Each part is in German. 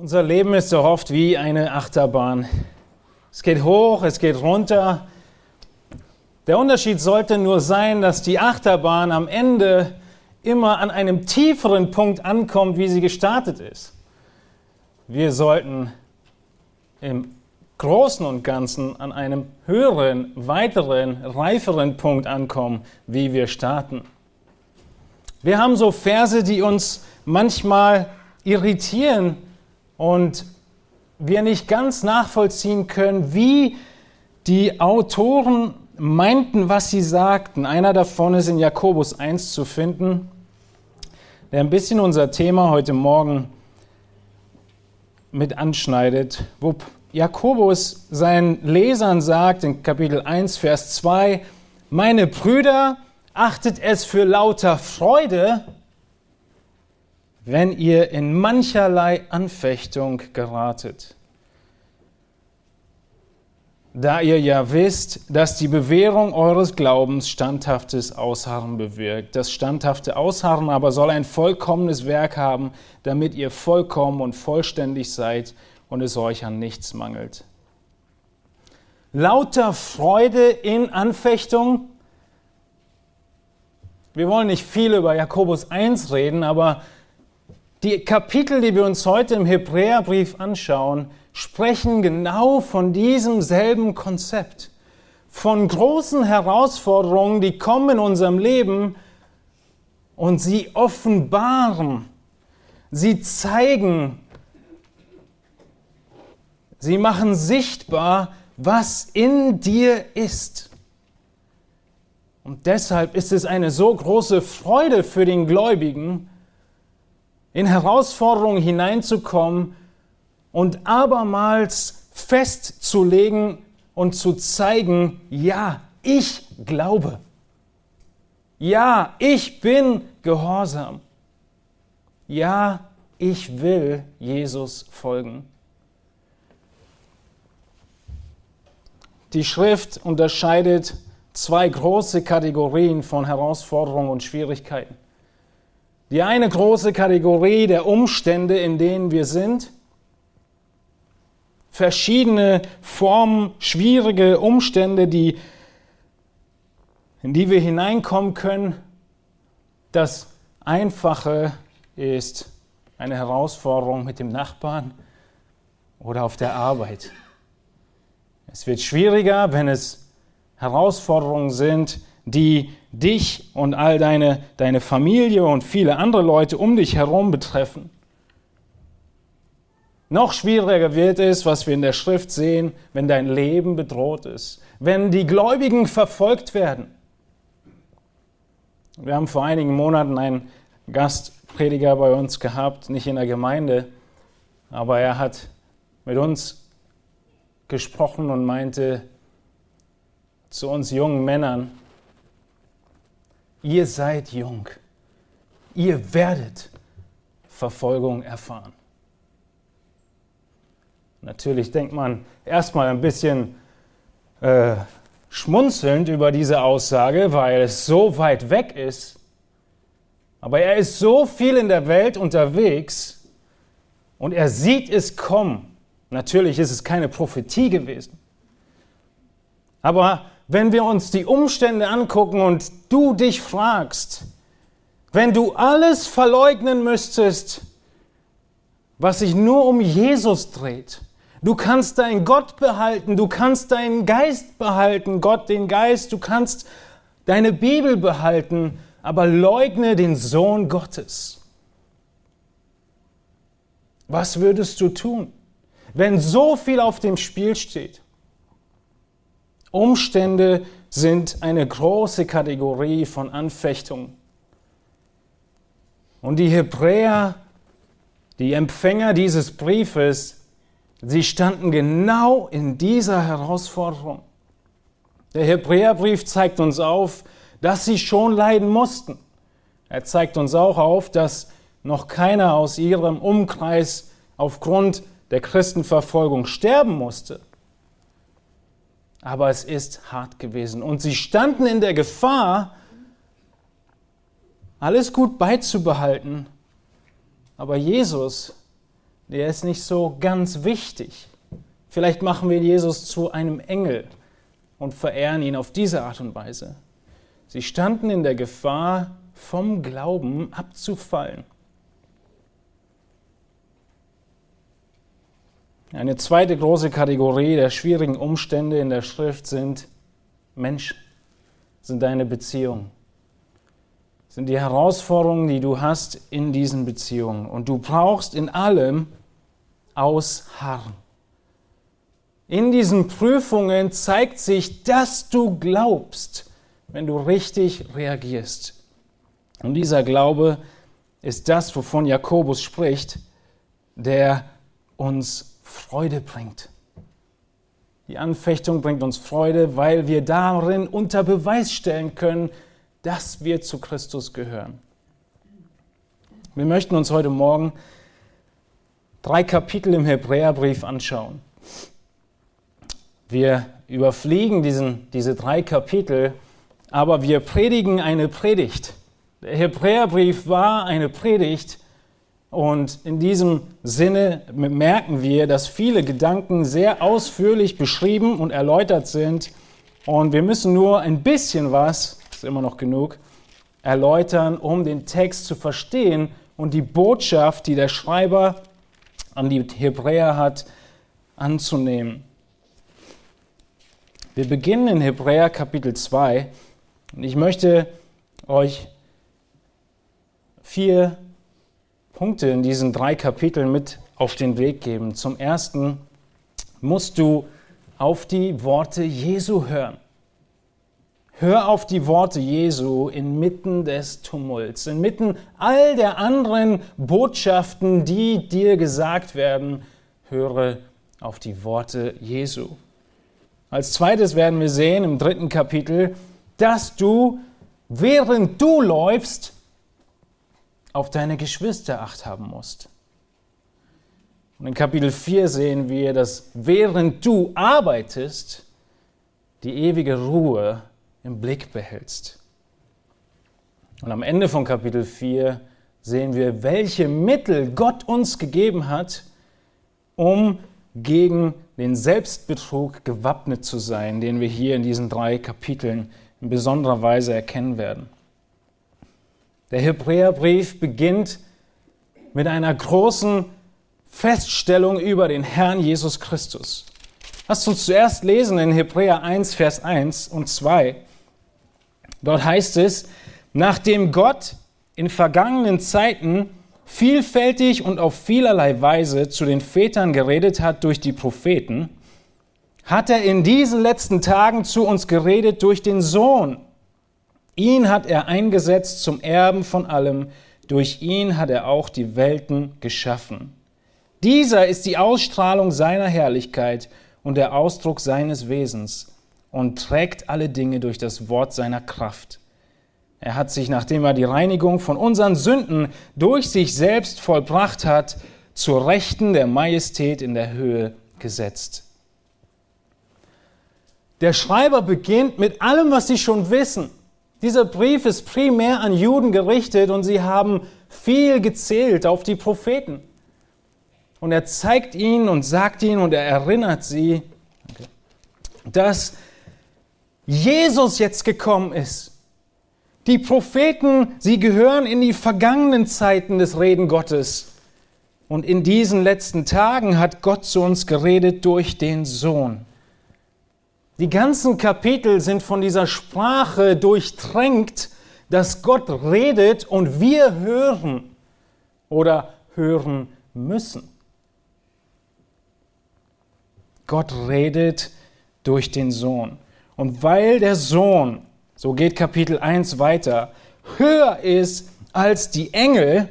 Unser Leben ist so oft wie eine Achterbahn. Es geht hoch, es geht runter. Der Unterschied sollte nur sein, dass die Achterbahn am Ende immer an einem tieferen Punkt ankommt, wie sie gestartet ist. Wir sollten im Großen und Ganzen an einem höheren, weiteren, reiferen Punkt ankommen, wie wir starten. Wir haben so Verse, die uns manchmal irritieren und wir nicht ganz nachvollziehen können, wie die Autoren meinten, was sie sagten. Einer davon ist in Jakobus 1 zu finden, der ein bisschen unser Thema heute Morgen mit anschneidet, wo Jakobus seinen Lesern sagt in Kapitel 1, Vers 2, meine Brüder, achtet es für lauter Freude, wenn ihr in mancherlei Anfechtung geratet. Da ihr ja wisst, dass die Bewährung eures Glaubens standhaftes Ausharren bewirkt. Das standhafte Ausharren aber soll ein vollkommenes Werk haben, damit ihr vollkommen und vollständig seid und es euch an nichts mangelt. Lauter Freude in Anfechtung, wir wollen nicht viel über Jakobus 1 reden, aber die Kapitel, die wir uns heute im Hebräerbrief anschauen, sprechen genau von diesem selben Konzept. Von großen Herausforderungen, die kommen in unserem Leben und sie offenbaren, sie zeigen, sie machen sichtbar, was in dir ist. Und deshalb ist es eine so große Freude für den Gläubigen, in Herausforderungen hineinzukommen und abermals festzulegen und zu zeigen, ja, ich glaube. Ja, ich bin gehorsam. Ja, ich will Jesus folgen. Die Schrift unterscheidet zwei große Kategorien von Herausforderungen und Schwierigkeiten. Die eine große Kategorie der Umstände, in denen wir sind, verschiedene Formen, schwierige Umstände, die, in die wir hineinkommen können. Das Einfache ist eine Herausforderung mit dem Nachbarn oder auf der Arbeit. Es wird schwieriger, wenn es Herausforderungen sind, die dich und all deine, deine Familie und viele andere Leute um dich herum betreffen. Noch schwieriger wird es, was wir in der Schrift sehen, wenn dein Leben bedroht ist, wenn die Gläubigen verfolgt werden. Wir haben vor einigen Monaten einen Gastprediger bei uns gehabt, nicht in der Gemeinde, aber er hat mit uns gesprochen und meinte, zu uns jungen Männern, ihr seid jung, ihr werdet Verfolgung erfahren. Natürlich denkt man erstmal ein bisschen äh, schmunzelnd über diese Aussage, weil es so weit weg ist. Aber er ist so viel in der Welt unterwegs und er sieht es kommen. Natürlich ist es keine Prophetie gewesen. Aber wenn wir uns die Umstände angucken und du dich fragst, wenn du alles verleugnen müsstest, was sich nur um Jesus dreht, du kannst deinen Gott behalten, du kannst deinen Geist behalten, Gott den Geist, du kannst deine Bibel behalten, aber leugne den Sohn Gottes. Was würdest du tun, wenn so viel auf dem Spiel steht? Umstände sind eine große Kategorie von Anfechtung. Und die Hebräer, die Empfänger dieses Briefes, sie standen genau in dieser Herausforderung. Der Hebräerbrief zeigt uns auf, dass sie schon leiden mussten. Er zeigt uns auch auf, dass noch keiner aus ihrem Umkreis aufgrund der Christenverfolgung sterben musste aber es ist hart gewesen. Und sie standen in der Gefahr, alles gut beizubehalten, aber Jesus der ist nicht so ganz wichtig. Vielleicht machen wir Jesus zu einem Engel und verehren ihn auf diese Art und Weise. Sie standen in der Gefahr, vom Glauben abzufallen. Eine zweite große Kategorie der schwierigen Umstände in der Schrift sind Menschen, sind deine Beziehungen, sind die Herausforderungen, die du hast in diesen Beziehungen. Und du brauchst in allem Ausharren. In diesen Prüfungen zeigt sich, dass du glaubst, wenn du richtig reagierst. Und dieser Glaube ist das, wovon Jakobus spricht, der uns Freude bringt. Die Anfechtung bringt uns Freude, weil wir darin unter Beweis stellen können, dass wir zu Christus gehören. Wir möchten uns heute Morgen drei Kapitel im Hebräerbrief anschauen. Wir überfliegen diesen, diese drei Kapitel, aber wir predigen eine Predigt. Der Hebräerbrief war eine Predigt, und in diesem Sinne merken wir, dass viele Gedanken sehr ausführlich beschrieben und erläutert sind. Und wir müssen nur ein bisschen was, ist immer noch genug, erläutern, um den Text zu verstehen und die Botschaft, die der Schreiber an die Hebräer hat, anzunehmen. Wir beginnen in Hebräer Kapitel 2 und ich möchte euch vier Punkte in diesen drei Kapiteln mit auf den Weg geben. Zum Ersten musst du auf die Worte Jesu hören. Hör auf die Worte Jesu inmitten des Tumults, inmitten all der anderen Botschaften, die dir gesagt werden. Höre auf die Worte Jesu. Als zweites werden wir sehen im dritten Kapitel, dass du, während du läufst, auf deine Geschwister acht haben musst. Und in Kapitel 4 sehen wir, dass während du arbeitest, die ewige Ruhe im Blick behältst. Und am Ende von Kapitel 4 sehen wir, welche Mittel Gott uns gegeben hat, um gegen den Selbstbetrug gewappnet zu sein, den wir hier in diesen drei Kapiteln in besonderer Weise erkennen werden. Der Hebräerbrief beginnt mit einer großen Feststellung über den Herrn Jesus Christus. Lasst uns zuerst lesen in Hebräer 1, Vers 1 und 2. Dort heißt es, nachdem Gott in vergangenen Zeiten vielfältig und auf vielerlei Weise zu den Vätern geredet hat durch die Propheten, hat er in diesen letzten Tagen zu uns geredet durch den Sohn, Ihn hat er eingesetzt zum Erben von allem, durch ihn hat er auch die Welten geschaffen. Dieser ist die Ausstrahlung seiner Herrlichkeit und der Ausdruck seines Wesens und trägt alle Dinge durch das Wort seiner Kraft. Er hat sich, nachdem er die Reinigung von unseren Sünden durch sich selbst vollbracht hat, zur Rechten der Majestät in der Höhe gesetzt. Der Schreiber beginnt mit allem, was sie schon wissen. Dieser Brief ist primär an Juden gerichtet und sie haben viel gezählt auf die Propheten. Und er zeigt ihnen und sagt ihnen und er erinnert sie, dass Jesus jetzt gekommen ist. Die Propheten, sie gehören in die vergangenen Zeiten des Reden Gottes. Und in diesen letzten Tagen hat Gott zu uns geredet durch den Sohn. Die ganzen Kapitel sind von dieser Sprache durchtränkt, dass Gott redet und wir hören oder hören müssen. Gott redet durch den Sohn. Und weil der Sohn, so geht Kapitel 1 weiter, höher ist als die Engel,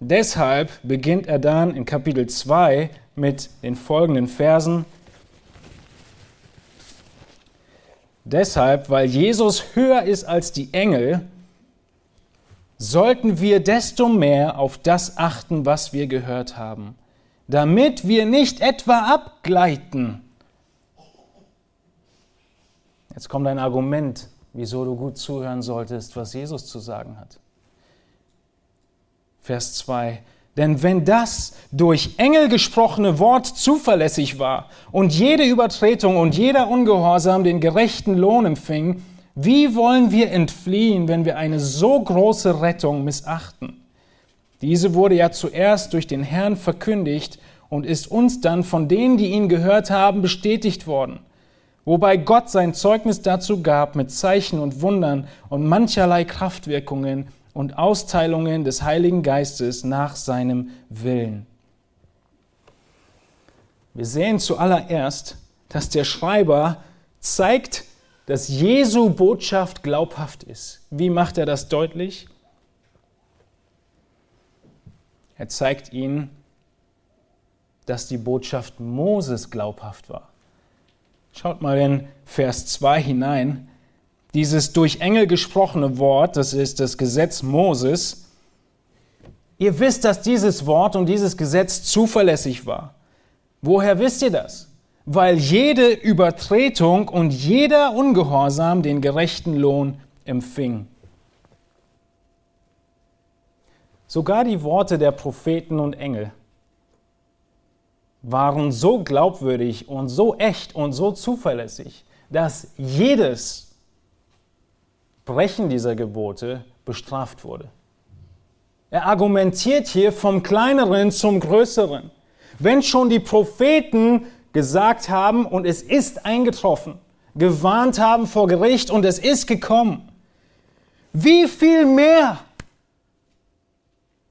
deshalb beginnt er dann in Kapitel 2 mit den folgenden Versen Deshalb, weil Jesus höher ist als die Engel, sollten wir desto mehr auf das achten, was wir gehört haben, damit wir nicht etwa abgleiten. Jetzt kommt ein Argument, wieso du gut zuhören solltest, was Jesus zu sagen hat. Vers 2. Denn wenn das durch Engel gesprochene Wort zuverlässig war und jede Übertretung und jeder Ungehorsam den gerechten Lohn empfing, wie wollen wir entfliehen, wenn wir eine so große Rettung missachten? Diese wurde ja zuerst durch den Herrn verkündigt und ist uns dann von denen, die ihn gehört haben, bestätigt worden. Wobei Gott sein Zeugnis dazu gab mit Zeichen und Wundern und mancherlei Kraftwirkungen und Austeilungen des Heiligen Geistes nach seinem Willen. Wir sehen zuallererst, dass der Schreiber zeigt, dass Jesu Botschaft glaubhaft ist. Wie macht er das deutlich? Er zeigt ihnen, dass die Botschaft Moses glaubhaft war. Schaut mal in Vers 2 hinein. Dieses durch Engel gesprochene Wort, das ist das Gesetz Moses. Ihr wisst, dass dieses Wort und dieses Gesetz zuverlässig war. Woher wisst ihr das? Weil jede Übertretung und jeder Ungehorsam den gerechten Lohn empfing. Sogar die Worte der Propheten und Engel waren so glaubwürdig und so echt und so zuverlässig, dass jedes Brechen dieser Gebote bestraft wurde. Er argumentiert hier vom Kleineren zum Größeren. Wenn schon die Propheten gesagt haben und es ist eingetroffen, gewarnt haben vor Gericht und es ist gekommen, wie viel mehr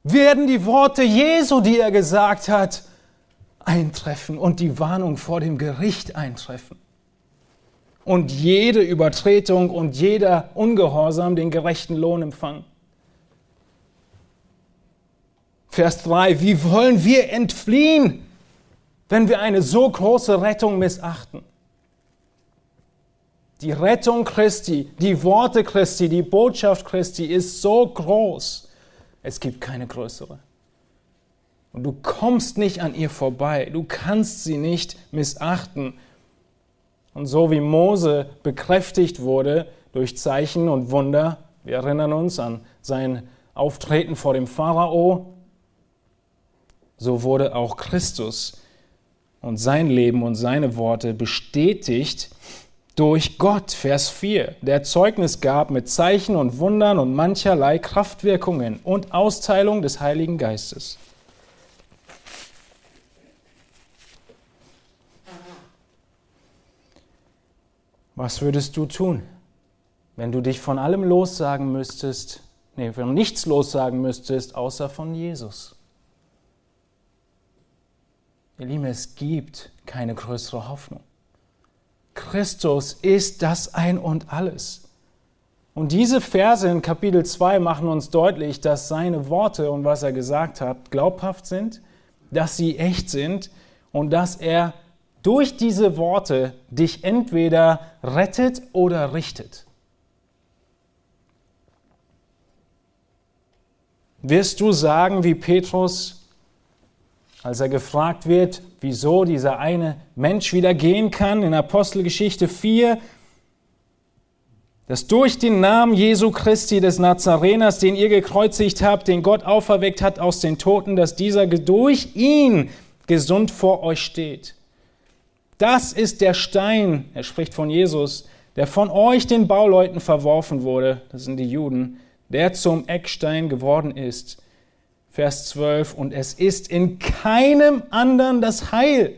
werden die Worte Jesu, die er gesagt hat, eintreffen und die Warnung vor dem Gericht eintreffen. Und jede Übertretung und jeder Ungehorsam den gerechten Lohn empfangen. Vers 3, wie wollen wir entfliehen, wenn wir eine so große Rettung missachten? Die Rettung Christi, die Worte Christi, die Botschaft Christi ist so groß es gibt keine größere. Und du kommst nicht an ihr vorbei. Du kannst sie nicht missachten. Und so wie Mose bekräftigt wurde durch Zeichen und Wunder, wir erinnern uns an sein Auftreten vor dem Pharao, so wurde auch Christus und sein Leben und seine Worte bestätigt durch Gott, Vers 4, der Zeugnis gab mit Zeichen und Wundern und mancherlei Kraftwirkungen und Austeilung des Heiligen Geistes. Was würdest du tun, wenn du dich von allem lossagen müsstest, nee, von nichts lossagen müsstest, außer von Jesus? Ihr Lieben, es gibt keine größere Hoffnung. Christus ist das Ein und alles. Und diese Verse in Kapitel 2 machen uns deutlich, dass seine Worte und was er gesagt hat glaubhaft sind, dass sie echt sind und dass er durch diese Worte dich entweder rettet oder richtet. Wirst du sagen wie Petrus, als er gefragt wird, wieso dieser eine Mensch wieder gehen kann, in Apostelgeschichte 4, dass durch den Namen Jesu Christi des Nazareners, den ihr gekreuzigt habt, den Gott auferweckt hat aus den Toten, dass dieser durch ihn gesund vor euch steht. Das ist der Stein, er spricht von Jesus, der von euch den Bauleuten verworfen wurde, das sind die Juden, der zum Eckstein geworden ist. Vers 12, und es ist in keinem anderen das Heil,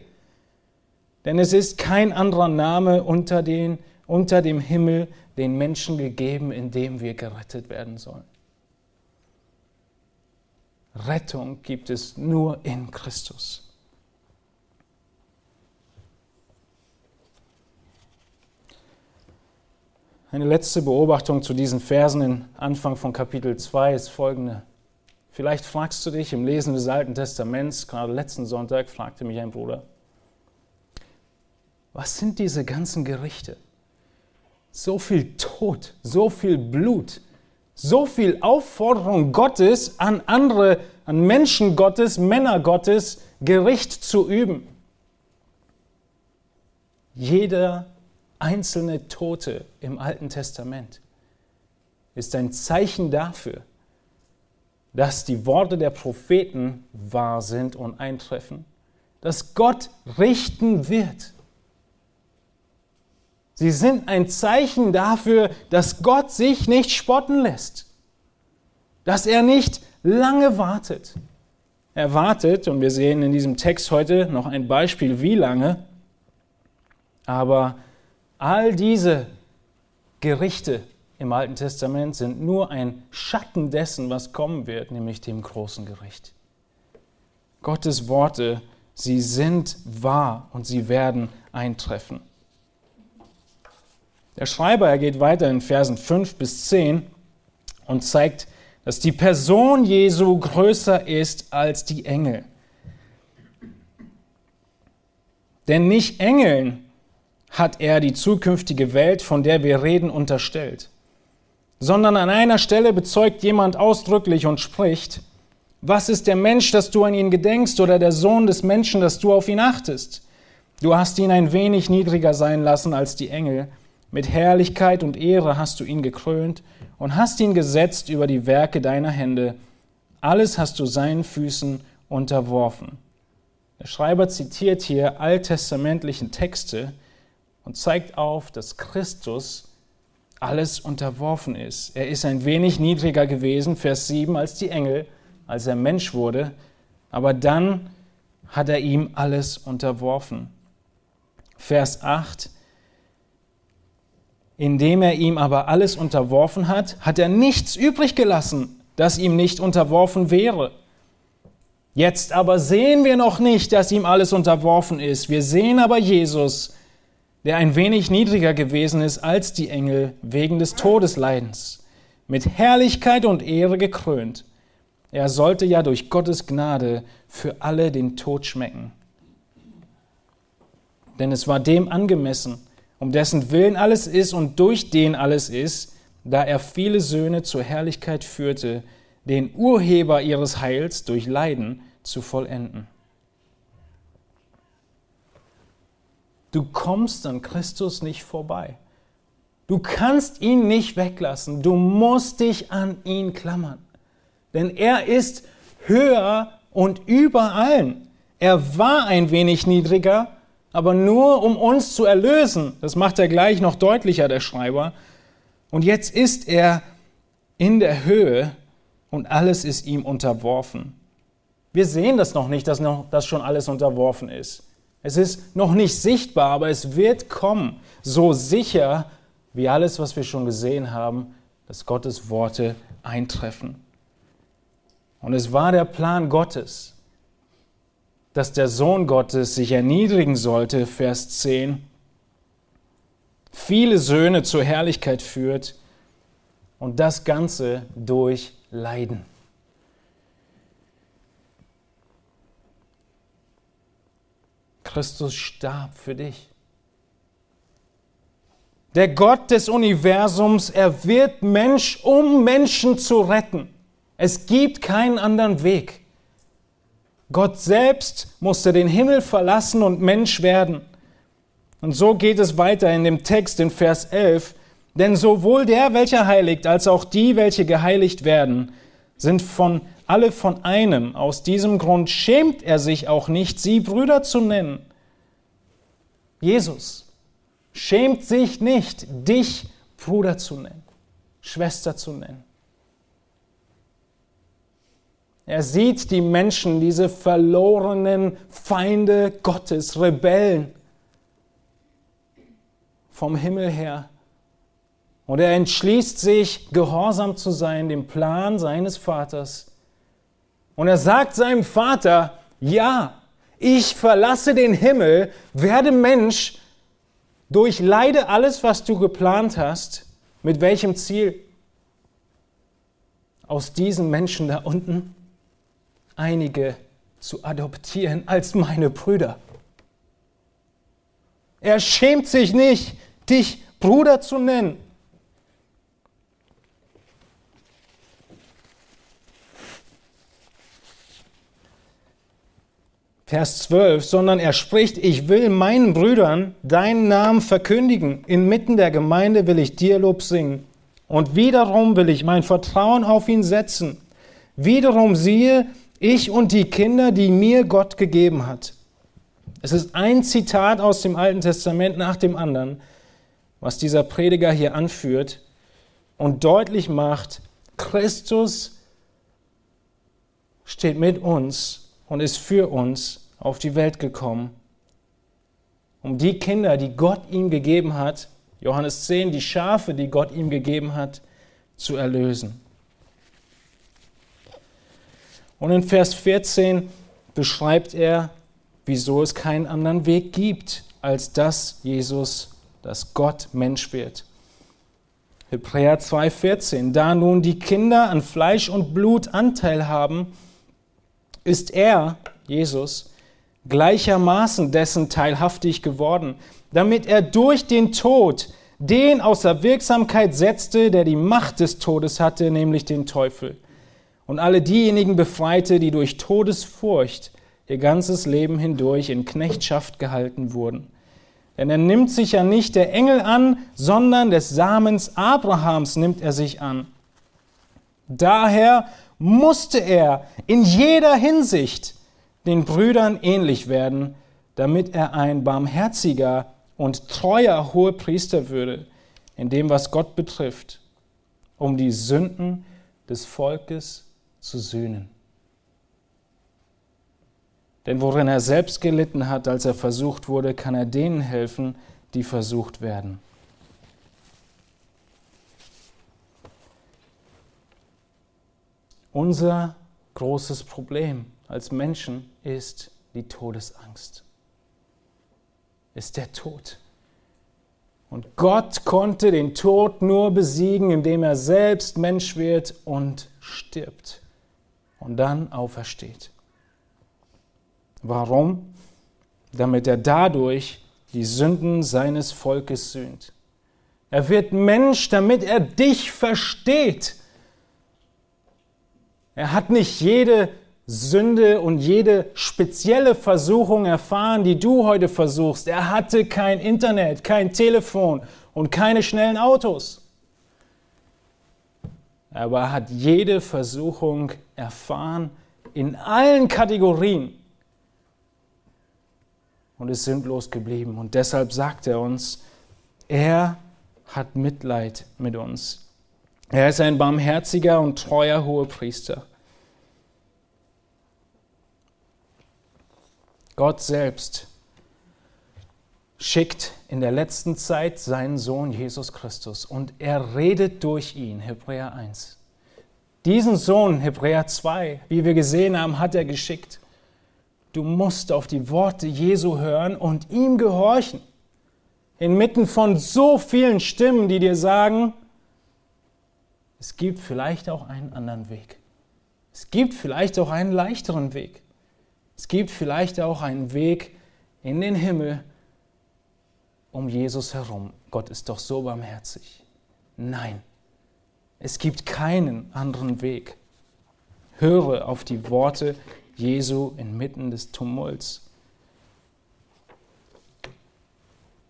denn es ist kein anderer Name unter, den, unter dem Himmel den Menschen gegeben, in dem wir gerettet werden sollen. Rettung gibt es nur in Christus. Eine letzte Beobachtung zu diesen Versen im Anfang von Kapitel 2 ist folgende. Vielleicht fragst du dich im Lesen des Alten Testaments, gerade letzten Sonntag fragte mich ein Bruder, was sind diese ganzen Gerichte? So viel Tod, so viel Blut, so viel Aufforderung Gottes an andere, an Menschen Gottes, Männer Gottes, Gericht zu üben. Jeder einzelne Tote im Alten Testament ist ein Zeichen dafür, dass die Worte der Propheten wahr sind und eintreffen, dass Gott richten wird. Sie sind ein Zeichen dafür, dass Gott sich nicht spotten lässt, dass er nicht lange wartet. Er wartet, und wir sehen in diesem Text heute noch ein Beispiel, wie lange, aber all diese Gerichte im Alten Testament sind nur ein Schatten dessen, was kommen wird, nämlich dem großen Gericht. Gottes Worte, sie sind wahr und sie werden eintreffen. Der Schreiber, er geht weiter in Versen 5 bis 10 und zeigt, dass die Person Jesu größer ist als die Engel. Denn nicht Engeln hat er die zukünftige Welt, von der wir reden, unterstellt, sondern an einer Stelle bezeugt jemand ausdrücklich und spricht, was ist der Mensch, dass du an ihn gedenkst, oder der Sohn des Menschen, dass du auf ihn achtest? Du hast ihn ein wenig niedriger sein lassen als die Engel, mit Herrlichkeit und Ehre hast du ihn gekrönt und hast ihn gesetzt über die Werke deiner Hände. Alles hast du seinen Füßen unterworfen. Der Schreiber zitiert hier alttestamentlichen Texte und zeigt auf, dass Christus alles unterworfen ist. Er ist ein wenig niedriger gewesen, Vers 7, als die Engel, als er Mensch wurde, aber dann hat er ihm alles unterworfen. Vers 8, indem er ihm aber alles unterworfen hat, hat er nichts übrig gelassen, das ihm nicht unterworfen wäre. Jetzt aber sehen wir noch nicht, dass ihm alles unterworfen ist. Wir sehen aber Jesus, der ein wenig niedriger gewesen ist als die Engel wegen des Todesleidens, mit Herrlichkeit und Ehre gekrönt. Er sollte ja durch Gottes Gnade für alle den Tod schmecken. Denn es war dem angemessen, um dessen Willen alles ist und durch den alles ist, da er viele Söhne zur Herrlichkeit führte, den Urheber ihres Heils durch Leiden zu vollenden. Du kommst an Christus nicht vorbei. Du kannst ihn nicht weglassen. Du musst dich an ihn klammern. Denn er ist höher und über allen. Er war ein wenig niedriger, aber nur um uns zu erlösen. Das macht er gleich noch deutlicher, der Schreiber. Und jetzt ist er in der Höhe und alles ist ihm unterworfen. Wir sehen das noch nicht, dass, noch, dass schon alles unterworfen ist. Es ist noch nicht sichtbar, aber es wird kommen, so sicher wie alles, was wir schon gesehen haben, dass Gottes Worte eintreffen. Und es war der Plan Gottes, dass der Sohn Gottes sich erniedrigen sollte, Vers 10, viele Söhne zur Herrlichkeit führt und das Ganze durch Leiden. Christus starb für dich. Der Gott des Universums, er wird Mensch, um Menschen zu retten. Es gibt keinen anderen Weg. Gott selbst musste den Himmel verlassen und Mensch werden. Und so geht es weiter in dem Text in Vers 11. Denn sowohl der, welcher heiligt, als auch die, welche geheiligt werden, sind von alle von einem. Aus diesem Grund schämt er sich auch nicht, sie Brüder zu nennen. Jesus schämt sich nicht, dich Bruder zu nennen, Schwester zu nennen. Er sieht die Menschen, diese verlorenen Feinde Gottes, Rebellen vom Himmel her. Und er entschließt sich, gehorsam zu sein, dem Plan seines Vaters. Und er sagt seinem Vater, ja, ich verlasse den Himmel, werde Mensch, durchleide alles, was du geplant hast. Mit welchem Ziel? Aus diesen Menschen da unten einige zu adoptieren als meine Brüder. Er schämt sich nicht, dich Bruder zu nennen. Vers 12, sondern er spricht, ich will meinen Brüdern deinen Namen verkündigen. Inmitten der Gemeinde will ich dir Lob singen. Und wiederum will ich mein Vertrauen auf ihn setzen. Wiederum siehe, ich und die Kinder, die mir Gott gegeben hat. Es ist ein Zitat aus dem Alten Testament nach dem anderen, was dieser Prediger hier anführt und deutlich macht, Christus steht mit uns und ist für uns auf die Welt gekommen, um die Kinder, die Gott ihm gegeben hat, Johannes 10, die Schafe, die Gott ihm gegeben hat, zu erlösen. Und in Vers 14 beschreibt er, wieso es keinen anderen Weg gibt, als dass Jesus, dass Gott Mensch wird. Hebräer 2,14. Da nun die Kinder an Fleisch und Blut Anteil haben, ist er, Jesus, gleichermaßen dessen teilhaftig geworden, damit er durch den Tod den außer Wirksamkeit setzte, der die Macht des Todes hatte, nämlich den Teufel und alle diejenigen befreite, die durch Todesfurcht ihr ganzes Leben hindurch in Knechtschaft gehalten wurden. Denn er nimmt sich ja nicht der Engel an, sondern des Samens Abrahams nimmt er sich an. Daher musste er in jeder Hinsicht den Brüdern ähnlich werden, damit er ein barmherziger und treuer Hohepriester würde, in dem, was Gott betrifft, um die Sünden des Volkes zu sühnen. Denn worin er selbst gelitten hat, als er versucht wurde, kann er denen helfen, die versucht werden. Unser großes Problem als Menschen ist die Todesangst, ist der Tod. Und Gott konnte den Tod nur besiegen, indem er selbst Mensch wird und stirbt und dann aufersteht. Warum? Damit er dadurch die Sünden seines Volkes sühnt. Er wird Mensch, damit er dich versteht. Er hat nicht jede Sünde und jede spezielle Versuchung erfahren, die du heute versuchst. Er hatte kein Internet, kein Telefon und keine schnellen Autos aber er hat jede Versuchung erfahren in allen Kategorien und ist sündlos geblieben. Und deshalb sagt er uns, er hat Mitleid mit uns. Er ist ein barmherziger und treuer Hohepriester. Gott selbst schickt in der letzten Zeit seinen Sohn Jesus Christus und er redet durch ihn, Hebräer 1. Diesen Sohn, Hebräer 2, wie wir gesehen haben, hat er geschickt. Du musst auf die Worte Jesu hören und ihm gehorchen. Inmitten von so vielen Stimmen, die dir sagen, es gibt vielleicht auch einen anderen Weg. Es gibt vielleicht auch einen leichteren Weg. Es gibt vielleicht auch einen Weg in den Himmel, um Jesus herum. Gott ist doch so barmherzig. Nein, es gibt keinen anderen Weg. Höre auf die Worte Jesu inmitten des Tumults.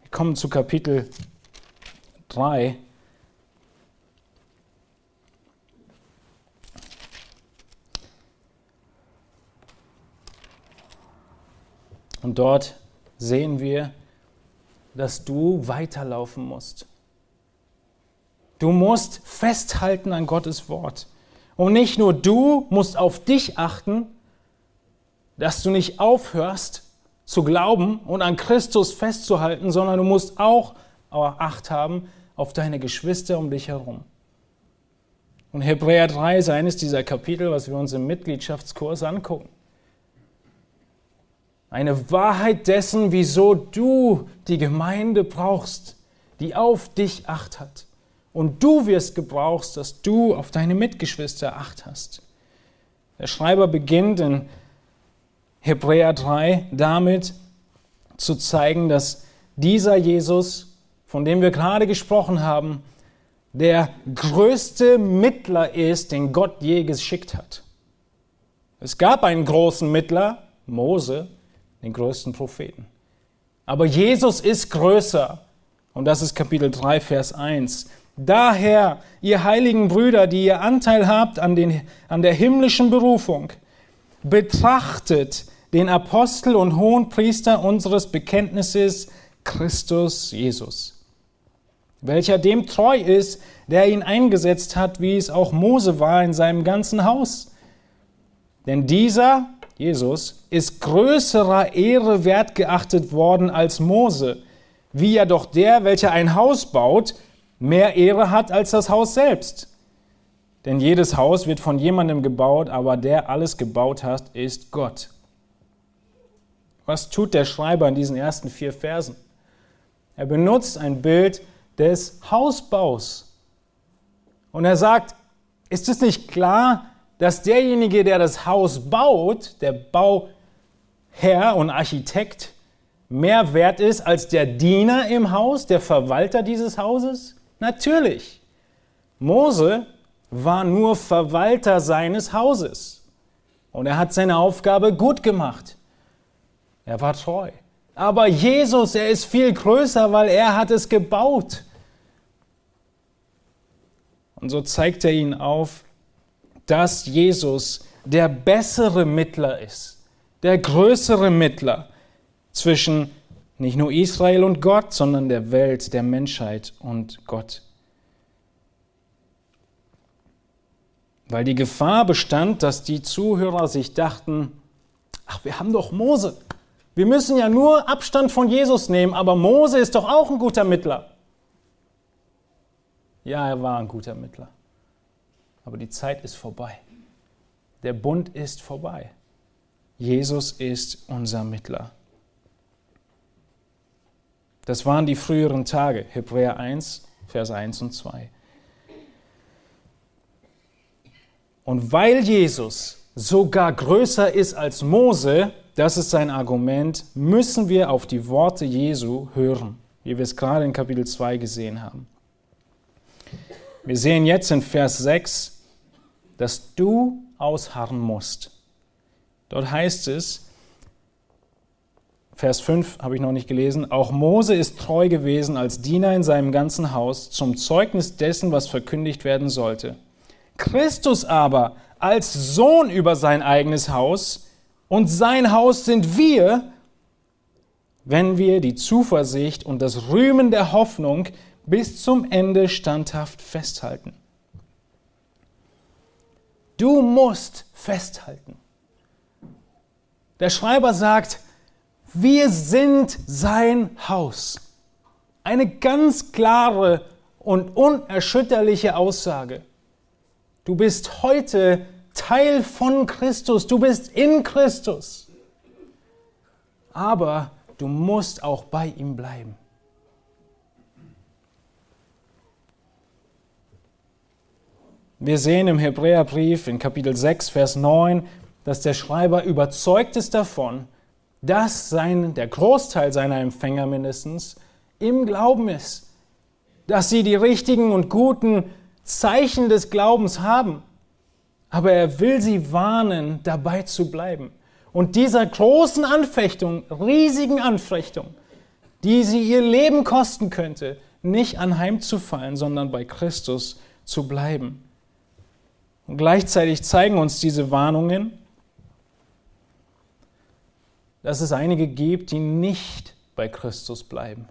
Wir kommen zu Kapitel 3. Und dort sehen wir, dass du weiterlaufen musst. Du musst festhalten an Gottes Wort. Und nicht nur du musst auf dich achten, dass du nicht aufhörst zu glauben und an Christus festzuhalten, sondern du musst auch Acht haben auf deine Geschwister um dich herum. Und Hebräer 3 ist eines dieser Kapitel, was wir uns im Mitgliedschaftskurs angucken. Eine Wahrheit dessen, wieso du die Gemeinde brauchst, die auf dich acht hat. Und du wirst gebraucht, dass du auf deine Mitgeschwister acht hast. Der Schreiber beginnt in Hebräer 3 damit zu zeigen, dass dieser Jesus, von dem wir gerade gesprochen haben, der größte Mittler ist, den Gott je geschickt hat. Es gab einen großen Mittler, Mose, den größten Propheten. Aber Jesus ist größer. Und das ist Kapitel 3, Vers 1. Daher, ihr heiligen Brüder, die ihr Anteil habt an, den, an der himmlischen Berufung, betrachtet den Apostel und Hohenpriester unseres Bekenntnisses, Christus Jesus, welcher dem treu ist, der ihn eingesetzt hat, wie es auch Mose war in seinem ganzen Haus. Denn dieser, Jesus, ist größerer Ehre wert geachtet worden als Mose, wie ja doch der, welcher ein Haus baut, mehr Ehre hat als das Haus selbst. Denn jedes Haus wird von jemandem gebaut, aber der alles gebaut hat, ist Gott. Was tut der Schreiber in diesen ersten vier Versen? Er benutzt ein Bild des Hausbaus. Und er sagt, ist es nicht klar, dass derjenige, der das Haus baut, der Bauherr und Architekt, mehr wert ist als der Diener im Haus, der Verwalter dieses Hauses? Natürlich. Mose war nur Verwalter seines Hauses. Und er hat seine Aufgabe gut gemacht. Er war treu. Aber Jesus, er ist viel größer, weil er hat es gebaut. Und so zeigt er ihn auf, dass Jesus der bessere Mittler ist, der größere Mittler zwischen nicht nur Israel und Gott, sondern der Welt, der Menschheit und Gott. Weil die Gefahr bestand, dass die Zuhörer sich dachten, ach, wir haben doch Mose. Wir müssen ja nur Abstand von Jesus nehmen, aber Mose ist doch auch ein guter Mittler. Ja, er war ein guter Mittler. Aber die Zeit ist vorbei. Der Bund ist vorbei. Jesus ist unser Mittler. Das waren die früheren Tage, Hebräer 1, Vers 1 und 2. Und weil Jesus sogar größer ist als Mose, das ist sein Argument, müssen wir auf die Worte Jesu hören, wie wir es gerade in Kapitel 2 gesehen haben. Wir sehen jetzt in Vers 6, dass du ausharren musst. Dort heißt es, Vers 5 habe ich noch nicht gelesen, auch Mose ist treu gewesen als Diener in seinem ganzen Haus zum Zeugnis dessen, was verkündigt werden sollte. Christus aber als Sohn über sein eigenes Haus und sein Haus sind wir, wenn wir die Zuversicht und das Rühmen der Hoffnung bis zum Ende standhaft festhalten. Du musst festhalten. Der Schreiber sagt, wir sind sein Haus. Eine ganz klare und unerschütterliche Aussage. Du bist heute Teil von Christus, du bist in Christus. Aber du musst auch bei ihm bleiben. Wir sehen im Hebräerbrief in Kapitel 6, Vers 9, dass der Schreiber überzeugt ist davon, dass sein, der Großteil seiner Empfänger mindestens im Glauben ist, dass sie die richtigen und guten Zeichen des Glaubens haben. Aber er will sie warnen, dabei zu bleiben. Und dieser großen Anfechtung, riesigen Anfechtung, die sie ihr Leben kosten könnte, nicht anheimzufallen, sondern bei Christus zu bleiben. Und gleichzeitig zeigen uns diese Warnungen, dass es einige gibt, die nicht bei Christus bleiben,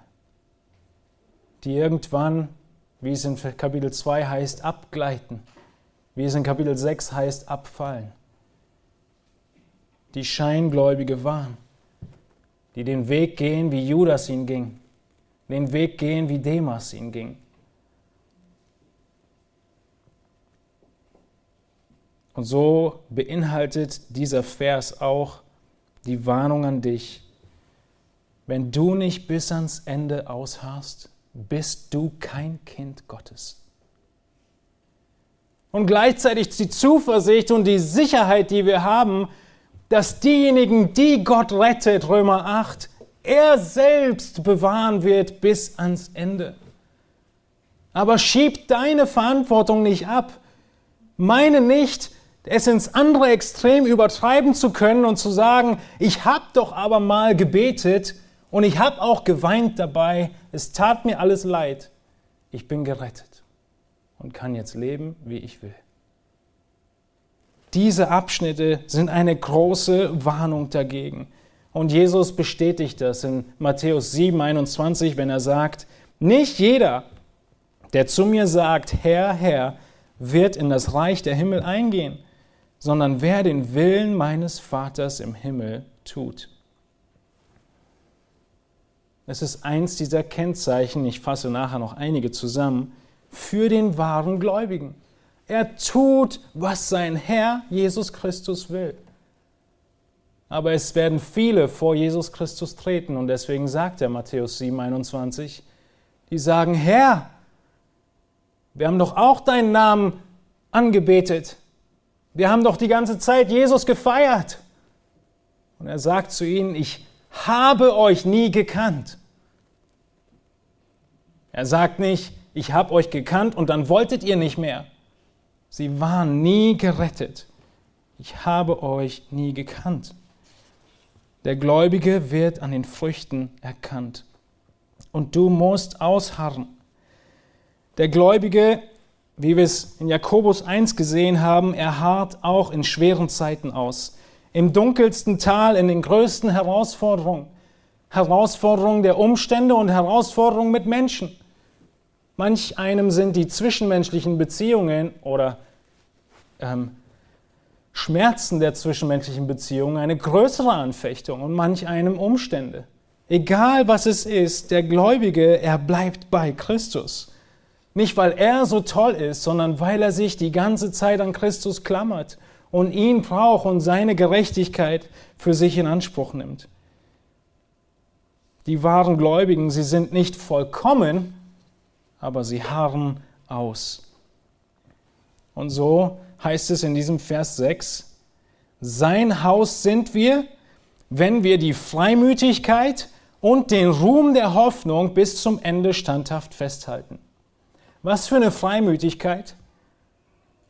die irgendwann wie es in Kapitel 2 heißt, abgleiten, wie es in Kapitel 6 heißt, abfallen. Die Scheingläubige waren, die den Weg gehen, wie Judas ihn ging, den Weg gehen, wie Demas ihn ging. Und so beinhaltet dieser Vers auch die Warnung an dich, wenn du nicht bis ans Ende ausharrst, bist du kein Kind Gottes. Und gleichzeitig die Zuversicht und die Sicherheit, die wir haben, dass diejenigen, die Gott rettet, Römer 8, er selbst bewahren wird bis ans Ende. Aber schieb deine Verantwortung nicht ab. Meine nicht, es ins andere Extrem übertreiben zu können und zu sagen, ich habe doch aber mal gebetet und ich habe auch geweint dabei, es tat mir alles leid. Ich bin gerettet. und kann jetzt leben, wie ich will. Diese Abschnitte sind eine große Warnung dagegen. Und Jesus bestätigt das in Matthäus 7, 21, wenn er sagt, nicht jeder, der zu mir sagt, Herr, Herr, wird in das Reich der Himmel eingehen, sondern wer den Willen meines Vaters im Himmel tut. Es ist eins dieser Kennzeichen, ich fasse nachher noch einige zusammen, für den wahren Gläubigen. Er tut, was sein Herr Jesus Christus will. Aber es werden viele vor Jesus Christus treten und deswegen sagt er Matthäus 7, 21, die sagen, Herr, wir haben doch auch deinen Namen angebetet. Wir haben doch die ganze Zeit Jesus gefeiert. Und er sagt zu ihnen, ich habe euch nie gekannt. Er sagt nicht, ich habe euch gekannt und dann wolltet ihr nicht mehr. Sie waren nie gerettet. Ich habe euch nie gekannt. Der Gläubige wird an den Früchten erkannt. Und du musst ausharren. Der Gläubige, wie wir es in Jakobus 1 gesehen haben, er harrt auch in schweren Zeiten aus. Im dunkelsten Tal, in den größten Herausforderungen. Herausforderungen der Umstände und Herausforderungen mit Menschen. Manch einem sind die zwischenmenschlichen Beziehungen oder ähm, Schmerzen der zwischenmenschlichen Beziehungen eine größere Anfechtung und manch einem Umstände. Egal was es ist, der Gläubige, er bleibt bei Christus. Nicht weil er so toll ist, sondern weil er sich die ganze Zeit an Christus klammert und ihn braucht und seine Gerechtigkeit für sich in Anspruch nimmt. Die wahren Gläubigen, sie sind nicht vollkommen, aber sie harren aus. Und so heißt es in diesem Vers 6, sein Haus sind wir, wenn wir die Freimütigkeit und den Ruhm der Hoffnung bis zum Ende standhaft festhalten. Was für eine Freimütigkeit.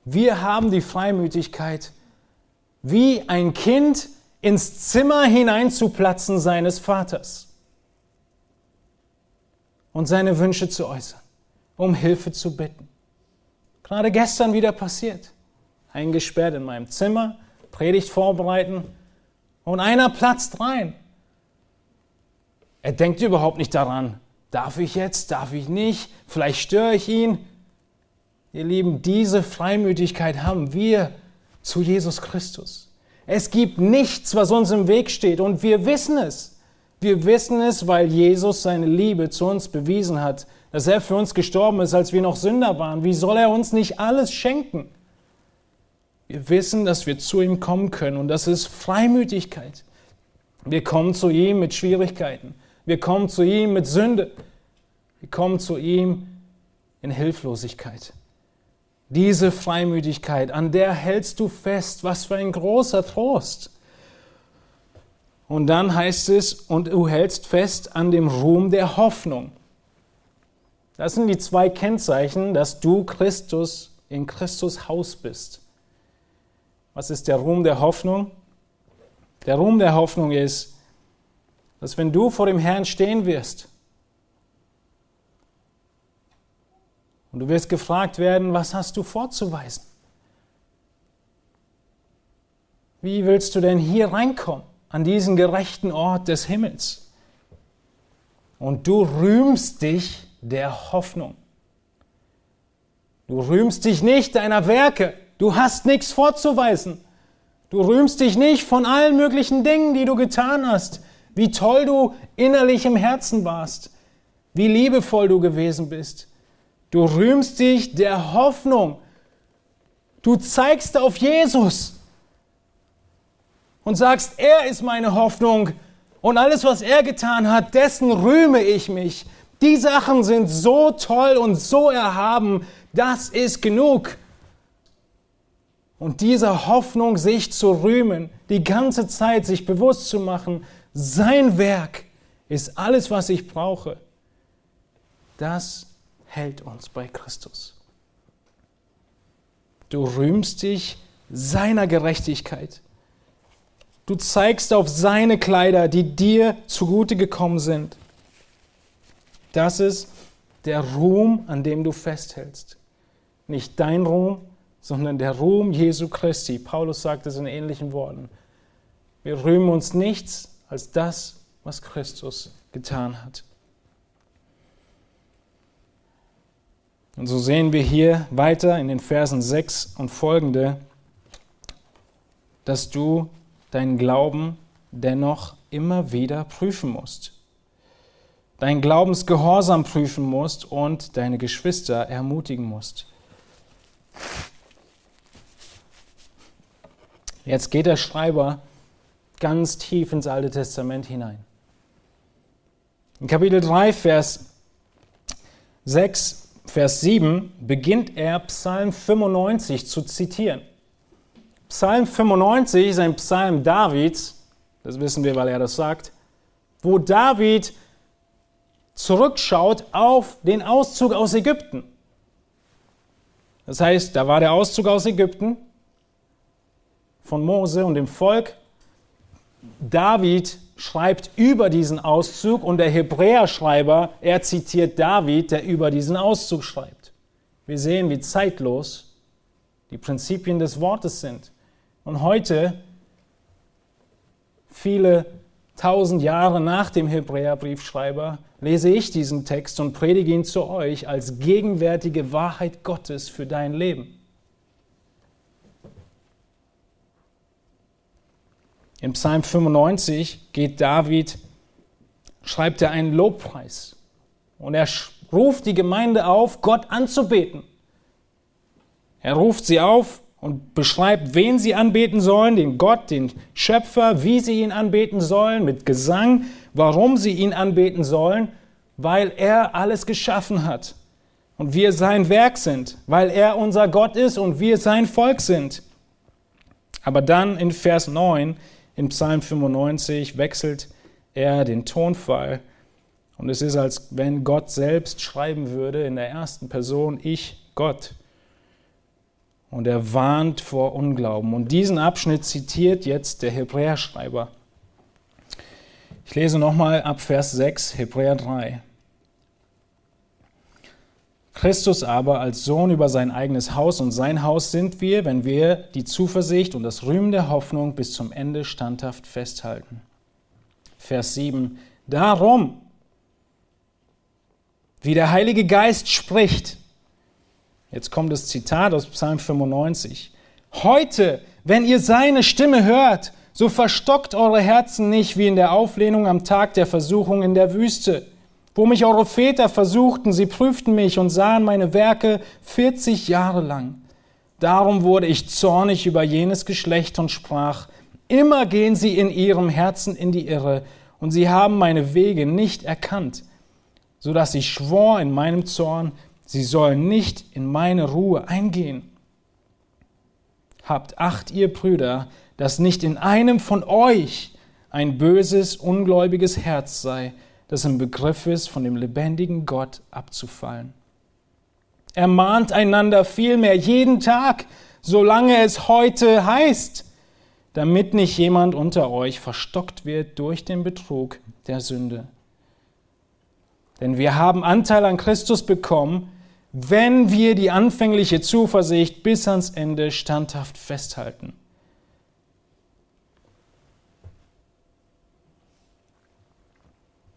Wir haben die Freimütigkeit, wie ein Kind ins Zimmer hineinzuplatzen seines Vaters und seine Wünsche zu äußern um Hilfe zu bitten. Gerade gestern wieder passiert. Eingesperrt in meinem Zimmer, Predigt vorbereiten und einer platzt rein. Er denkt überhaupt nicht daran, darf ich jetzt, darf ich nicht, vielleicht störe ich ihn. Ihr Lieben, diese Freimütigkeit haben wir zu Jesus Christus. Es gibt nichts, was uns im Weg steht und wir wissen es. Wir wissen es, weil Jesus seine Liebe zu uns bewiesen hat dass er für uns gestorben ist, als wir noch Sünder waren. Wie soll er uns nicht alles schenken? Wir wissen, dass wir zu ihm kommen können und das ist Freimütigkeit. Wir kommen zu ihm mit Schwierigkeiten. Wir kommen zu ihm mit Sünde. Wir kommen zu ihm in Hilflosigkeit. Diese Freimütigkeit, an der hältst du fest. Was für ein großer Trost. Und dann heißt es, und du hältst fest an dem Ruhm der Hoffnung. Das sind die zwei Kennzeichen, dass du Christus in Christus Haus bist. Was ist der Ruhm der Hoffnung? Der Ruhm der Hoffnung ist, dass wenn du vor dem Herrn stehen wirst und du wirst gefragt werden, was hast du vorzuweisen? Wie willst du denn hier reinkommen, an diesen gerechten Ort des Himmels? Und du rühmst dich der Hoffnung. Du rühmst dich nicht deiner Werke. Du hast nichts vorzuweisen. Du rühmst dich nicht von allen möglichen Dingen, die du getan hast. Wie toll du innerlich im Herzen warst. Wie liebevoll du gewesen bist. Du rühmst dich der Hoffnung. Du zeigst auf Jesus und sagst, er ist meine Hoffnung und alles, was er getan hat, dessen rühme ich mich. Die Sachen sind so toll und so erhaben, das ist genug. Und dieser Hoffnung, sich zu rühmen, die ganze Zeit sich bewusst zu machen, sein Werk ist alles, was ich brauche, das hält uns bei Christus. Du rühmst dich seiner Gerechtigkeit. Du zeigst auf seine Kleider, die dir zugute gekommen sind. Das ist der Ruhm, an dem du festhältst. Nicht dein Ruhm, sondern der Ruhm Jesu Christi. Paulus sagt es in ähnlichen Worten. Wir rühmen uns nichts als das, was Christus getan hat. Und so sehen wir hier weiter in den Versen 6 und folgende, dass du deinen Glauben dennoch immer wieder prüfen musst. Dein Glaubensgehorsam prüfen musst und deine Geschwister ermutigen musst. Jetzt geht der Schreiber ganz tief ins Alte Testament hinein. In Kapitel 3, Vers 6, Vers 7 beginnt er Psalm 95 zu zitieren. Psalm 95 ist ein Psalm Davids, das wissen wir, weil er das sagt, wo David zurückschaut auf den Auszug aus Ägypten. Das heißt, da war der Auszug aus Ägypten von Mose und dem Volk. David schreibt über diesen Auszug und der Hebräerschreiber, er zitiert David, der über diesen Auszug schreibt. Wir sehen, wie zeitlos die Prinzipien des Wortes sind. Und heute, viele tausend Jahre nach dem Hebräerbriefschreiber, lese ich diesen Text und predige ihn zu euch als gegenwärtige Wahrheit Gottes für dein Leben. In Psalm 95 geht David, schreibt er einen Lobpreis und er ruft die Gemeinde auf, Gott anzubeten. Er ruft sie auf, und beschreibt, wen sie anbeten sollen, den Gott, den Schöpfer, wie sie ihn anbeten sollen, mit Gesang, warum sie ihn anbeten sollen, weil er alles geschaffen hat und wir sein Werk sind, weil er unser Gott ist und wir sein Volk sind. Aber dann in Vers 9 in Psalm 95 wechselt er den Tonfall und es ist, als wenn Gott selbst schreiben würde in der ersten Person, ich, Gott und er warnt vor Unglauben. Und diesen Abschnitt zitiert jetzt der Hebräerschreiber. Ich lese nochmal ab Vers 6, Hebräer 3. Christus aber als Sohn über sein eigenes Haus und sein Haus sind wir, wenn wir die Zuversicht und das Rühmen der Hoffnung bis zum Ende standhaft festhalten. Vers 7. Darum, wie der Heilige Geist spricht, Jetzt kommt das Zitat aus Psalm 95. Heute, wenn ihr seine Stimme hört, so verstockt eure Herzen nicht wie in der Auflehnung am Tag der Versuchung in der Wüste, wo mich eure Väter versuchten, sie prüften mich und sahen meine Werke 40 Jahre lang. Darum wurde ich zornig über jenes Geschlecht und sprach, immer gehen sie in ihrem Herzen in die Irre, und sie haben meine Wege nicht erkannt, so dass ich schwor in meinem Zorn, Sie sollen nicht in meine Ruhe eingehen. Habt acht, ihr Brüder, dass nicht in einem von euch ein böses, ungläubiges Herz sei, das im Begriff ist, von dem lebendigen Gott abzufallen. Ermahnt einander vielmehr jeden Tag, solange es heute heißt, damit nicht jemand unter euch verstockt wird durch den Betrug der Sünde. Denn wir haben Anteil an Christus bekommen, wenn wir die anfängliche Zuversicht bis ans Ende standhaft festhalten.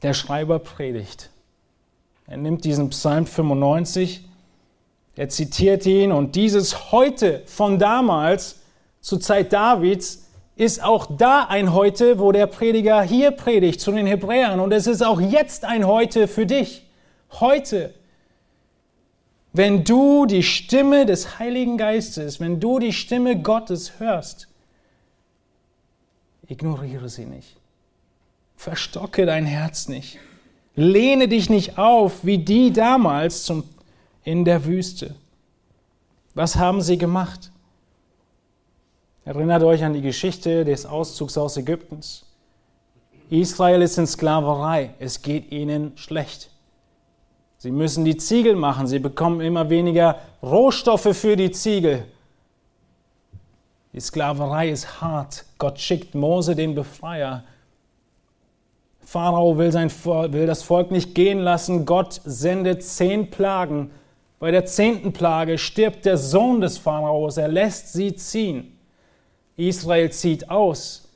Der Schreiber predigt. Er nimmt diesen Psalm 95, er zitiert ihn und dieses heute von damals zur Zeit Davids ist auch da ein heute, wo der Prediger hier predigt zu den Hebräern und es ist auch jetzt ein heute für dich. Heute wenn du die Stimme des Heiligen Geistes, wenn du die Stimme Gottes hörst, ignoriere sie nicht. Verstocke dein Herz nicht. Lehne dich nicht auf wie die damals zum, in der Wüste. Was haben sie gemacht? Erinnert euch an die Geschichte des Auszugs aus Ägyptens. Israel ist in Sklaverei. Es geht ihnen schlecht. Sie müssen die Ziegel machen. Sie bekommen immer weniger Rohstoffe für die Ziegel. Die Sklaverei ist hart. Gott schickt Mose, den Befreier. Pharao will, sein, will das Volk nicht gehen lassen. Gott sendet zehn Plagen Bei der zehnten Plage stirbt der Sohn des Pharaos, er lässt sie ziehen. Israel zieht aus.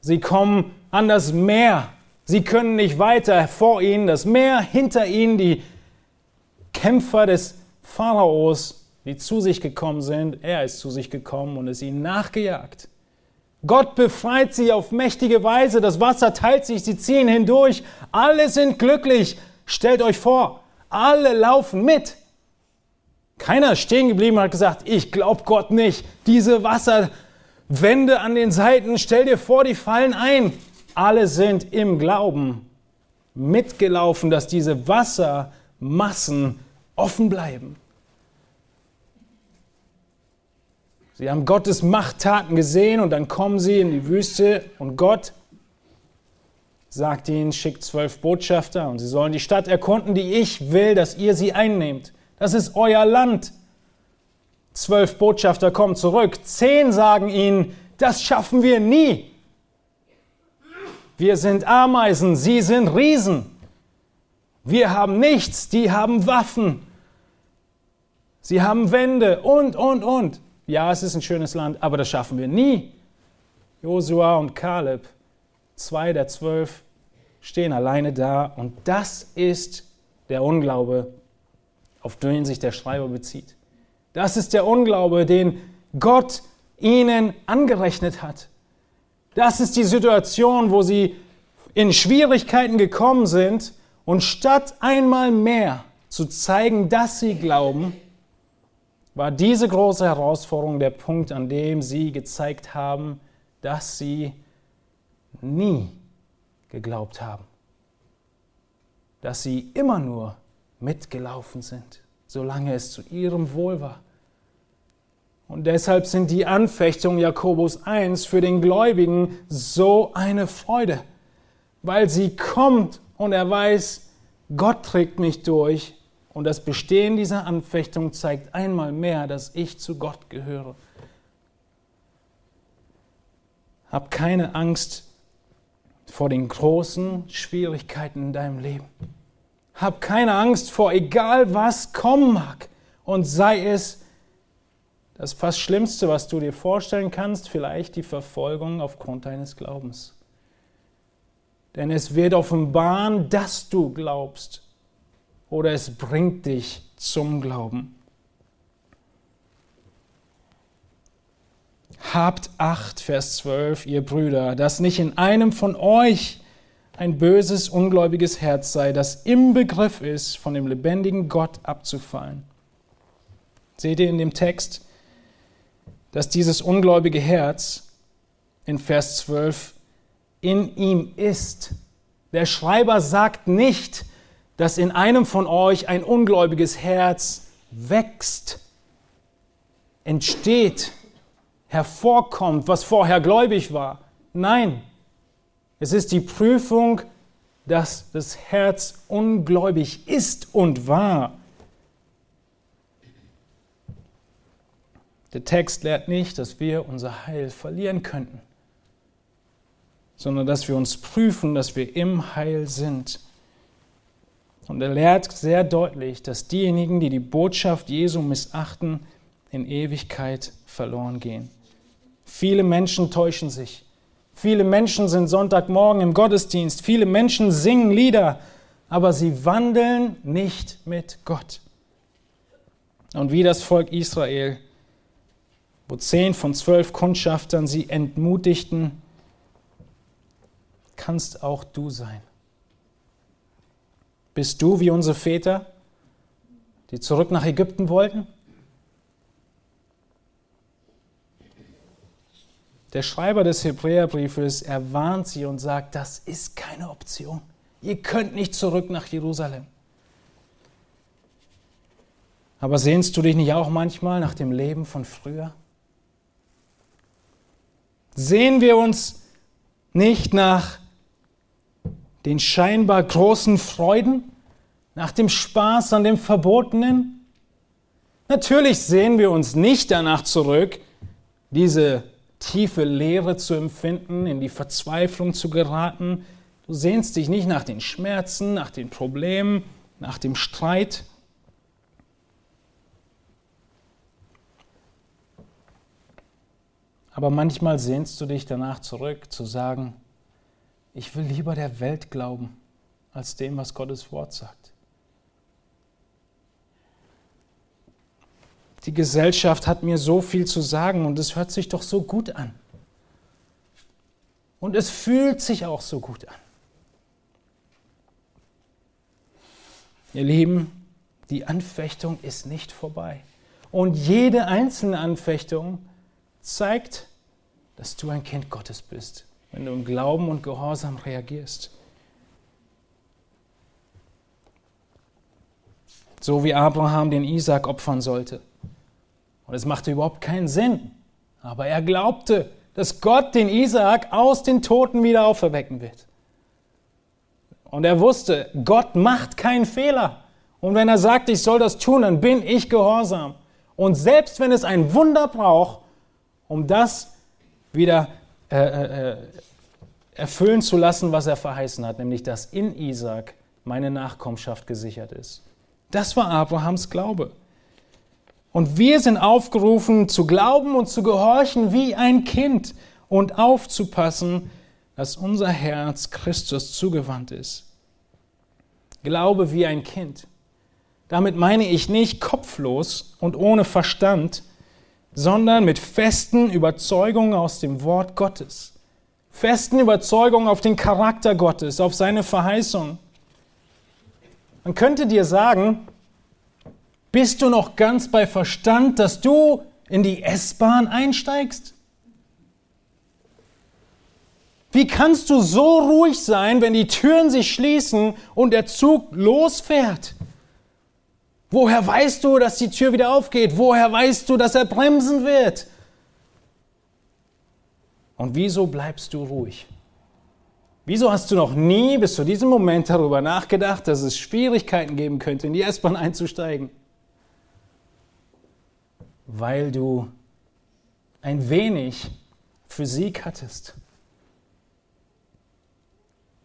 Sie kommen an das Meer. Sie können nicht weiter vor ihnen, das Meer hinter ihnen, die Kämpfer des Pharaos, die zu sich gekommen sind. Er ist zu sich gekommen und ist ihnen nachgejagt. Gott befreit sie auf mächtige Weise. Das Wasser teilt sich, sie ziehen hindurch. Alle sind glücklich. Stellt euch vor, alle laufen mit. Keiner ist stehen geblieben und hat gesagt, ich glaube Gott nicht. Diese Wasserwände an den Seiten, stell dir vor, die fallen ein. Alle sind im Glauben mitgelaufen, dass diese Wassermassen offen bleiben. Sie haben Gottes Machttaten gesehen und dann kommen sie in die Wüste und Gott sagt ihnen, schickt zwölf Botschafter und sie sollen die Stadt erkunden, die ich will, dass ihr sie einnehmt. Das ist euer Land. Zwölf Botschafter kommen zurück. Zehn sagen ihnen, das schaffen wir nie. Wir sind Ameisen, sie sind Riesen. Wir haben nichts, die haben Waffen. Sie haben Wände und, und, und. Ja, es ist ein schönes Land, aber das schaffen wir nie. Josua und Kaleb, zwei der zwölf, stehen alleine da und das ist der Unglaube, auf den sich der Schreiber bezieht. Das ist der Unglaube, den Gott ihnen angerechnet hat. Das ist die Situation, wo sie in Schwierigkeiten gekommen sind und statt einmal mehr zu zeigen, dass sie glauben, war diese große Herausforderung der Punkt, an dem sie gezeigt haben, dass sie nie geglaubt haben, dass sie immer nur mitgelaufen sind, solange es zu ihrem Wohl war. Und deshalb sind die Anfechtungen Jakobus 1 für den Gläubigen so eine Freude, weil sie kommt und er weiß, Gott trägt mich durch und das Bestehen dieser Anfechtung zeigt einmal mehr, dass ich zu Gott gehöre. Hab keine Angst vor den großen Schwierigkeiten in deinem Leben. Hab keine Angst vor egal was kommen mag und sei es das fast Schlimmste, was du dir vorstellen kannst, vielleicht die Verfolgung aufgrund deines Glaubens. Denn es wird offenbaren, dass du glaubst oder es bringt dich zum Glauben. Habt Acht, Vers 12, ihr Brüder, dass nicht in einem von euch ein böses, ungläubiges Herz sei, das im Begriff ist, von dem lebendigen Gott abzufallen. Seht ihr in dem Text, dass dieses ungläubige Herz in Vers 12 in ihm ist. Der Schreiber sagt nicht, dass in einem von euch ein ungläubiges Herz wächst, entsteht, hervorkommt, was vorher gläubig war. Nein, es ist die Prüfung, dass das Herz ungläubig ist und war. Der Text lehrt nicht, dass wir unser Heil verlieren könnten, sondern dass wir uns prüfen, dass wir im Heil sind. Und er lehrt sehr deutlich, dass diejenigen, die die Botschaft Jesu missachten, in Ewigkeit verloren gehen. Viele Menschen täuschen sich. Viele Menschen sind Sonntagmorgen im Gottesdienst. Viele Menschen singen Lieder, aber sie wandeln nicht mit Gott. Und wie das Volk Israel, wo zehn von zwölf Kundschaftern sie entmutigten, kannst auch du sein. Bist du wie unsere Väter, die zurück nach Ägypten wollten? Der Schreiber des Hebräerbriefes erwarnt sie und sagt, das ist keine Option. Ihr könnt nicht zurück nach Jerusalem. Aber sehnst du dich nicht auch manchmal nach dem Leben von früher? Sehen wir uns nicht nach den scheinbar großen Freuden, nach dem Spaß an dem Verbotenen? Natürlich sehen wir uns nicht danach zurück, diese tiefe Leere zu empfinden, in die Verzweiflung zu geraten. Du sehnst dich nicht nach den Schmerzen, nach den Problemen, nach dem Streit. Aber manchmal sehnst du dich danach zurück, zu sagen, ich will lieber der Welt glauben, als dem, was Gottes Wort sagt. Die Gesellschaft hat mir so viel zu sagen und es hört sich doch so gut an. Und es fühlt sich auch so gut an. Ihr Lieben, die Anfechtung ist nicht vorbei. Und jede einzelne Anfechtung zeigt, dass du ein Kind Gottes bist, wenn du im Glauben und Gehorsam reagierst. So wie Abraham den Isaak opfern sollte. Und es machte überhaupt keinen Sinn. Aber er glaubte, dass Gott den Isaak aus den Toten wieder auferwecken wird. Und er wusste, Gott macht keinen Fehler. Und wenn er sagt, ich soll das tun, dann bin ich gehorsam. Und selbst wenn es ein Wunder braucht, um das wieder äh, äh, äh, erfüllen zu lassen, was er verheißen hat, nämlich dass in Isaak meine Nachkommenschaft gesichert ist. Das war Abrahams Glaube. Und wir sind aufgerufen zu glauben und zu gehorchen wie ein Kind und aufzupassen, dass unser Herz Christus zugewandt ist. Glaube wie ein Kind. Damit meine ich nicht kopflos und ohne Verstand, sondern mit festen Überzeugungen aus dem Wort Gottes. Festen Überzeugungen auf den Charakter Gottes, auf seine Verheißung. Man könnte dir sagen, bist du noch ganz bei Verstand, dass du in die S-Bahn einsteigst? Wie kannst du so ruhig sein, wenn die Türen sich schließen und der Zug losfährt? Woher weißt du, dass die Tür wieder aufgeht? Woher weißt du, dass er bremsen wird? Und wieso bleibst du ruhig? Wieso hast du noch nie bis zu diesem Moment darüber nachgedacht, dass es Schwierigkeiten geben könnte, in die S-Bahn einzusteigen? weil du ein wenig Physik hattest.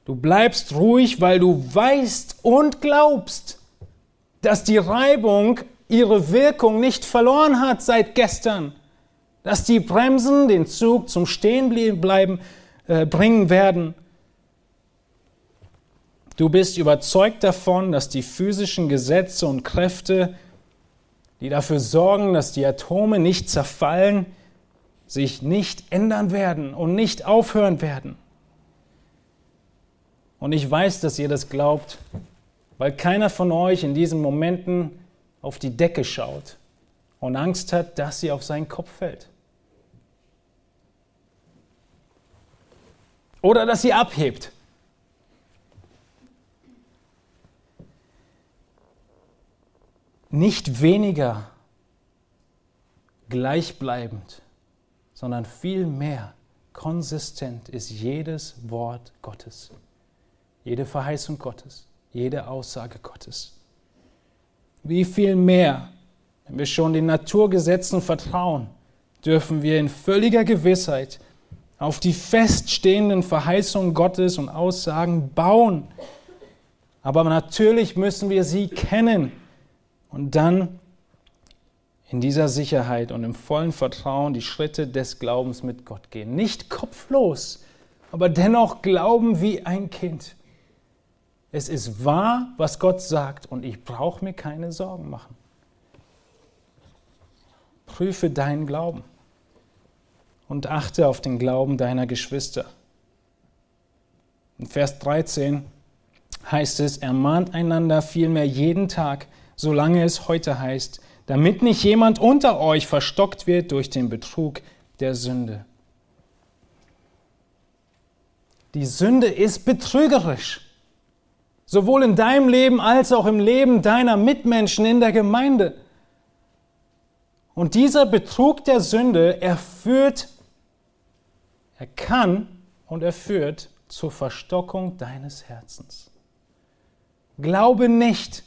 Du bleibst ruhig, weil du weißt und glaubst, dass die Reibung ihre Wirkung nicht verloren hat seit gestern, dass die Bremsen den Zug zum Stehenbleiben äh, bringen werden. Du bist überzeugt davon, dass die physischen Gesetze und Kräfte die dafür sorgen, dass die Atome nicht zerfallen, sich nicht ändern werden und nicht aufhören werden. Und ich weiß, dass ihr das glaubt, weil keiner von euch in diesen Momenten auf die Decke schaut und Angst hat, dass sie auf seinen Kopf fällt. Oder dass sie abhebt. nicht weniger gleichbleibend, sondern vielmehr konsistent ist jedes Wort Gottes, jede Verheißung Gottes, jede Aussage Gottes. Wie viel mehr, wenn wir schon den Naturgesetzen vertrauen, dürfen wir in völliger Gewissheit auf die feststehenden Verheißungen Gottes und Aussagen bauen. Aber natürlich müssen wir sie kennen und dann in dieser Sicherheit und im vollen Vertrauen die Schritte des Glaubens mit Gott gehen. Nicht kopflos, aber dennoch glauben wie ein Kind. Es ist wahr, was Gott sagt und ich brauche mir keine Sorgen machen. Prüfe deinen Glauben und achte auf den Glauben deiner Geschwister. In Vers 13 heißt es, ermahnt einander vielmehr jeden Tag, solange es heute heißt, damit nicht jemand unter euch verstockt wird durch den Betrug der Sünde. Die Sünde ist betrügerisch, sowohl in deinem Leben als auch im Leben deiner Mitmenschen in der Gemeinde. Und dieser Betrug der Sünde, er führt, er kann und er führt zur Verstockung deines Herzens. Glaube nicht,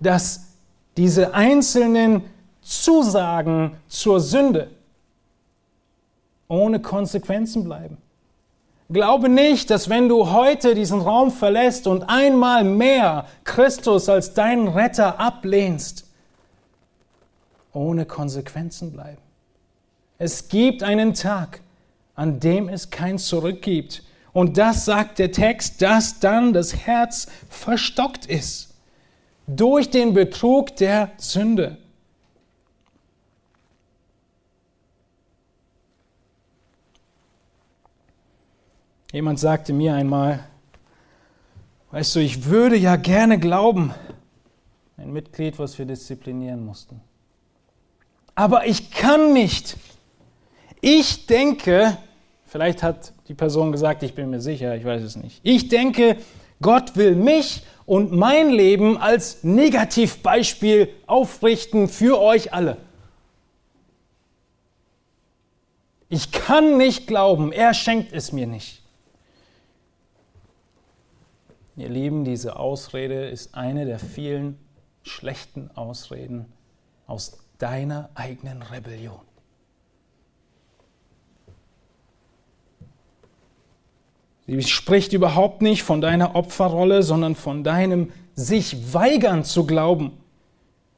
dass diese einzelnen Zusagen zur Sünde ohne Konsequenzen bleiben. Glaube nicht, dass wenn du heute diesen Raum verlässt und einmal mehr Christus als deinen Retter ablehnst, ohne Konsequenzen bleiben. Es gibt einen Tag, an dem es kein Zurück gibt. Und das sagt der Text, dass dann das Herz verstockt ist durch den Betrug der Sünde. Jemand sagte mir einmal, weißt du, ich würde ja gerne glauben, ein Mitglied, was wir disziplinieren mussten. Aber ich kann nicht. Ich denke, vielleicht hat die Person gesagt, ich bin mir sicher, ich weiß es nicht. Ich denke, Gott will mich und mein Leben als Negativbeispiel aufrichten für euch alle. Ich kann nicht glauben, er schenkt es mir nicht. Ihr Lieben, diese Ausrede ist eine der vielen schlechten Ausreden aus deiner eigenen Rebellion. Sie spricht überhaupt nicht von deiner Opferrolle, sondern von deinem sich weigern zu glauben.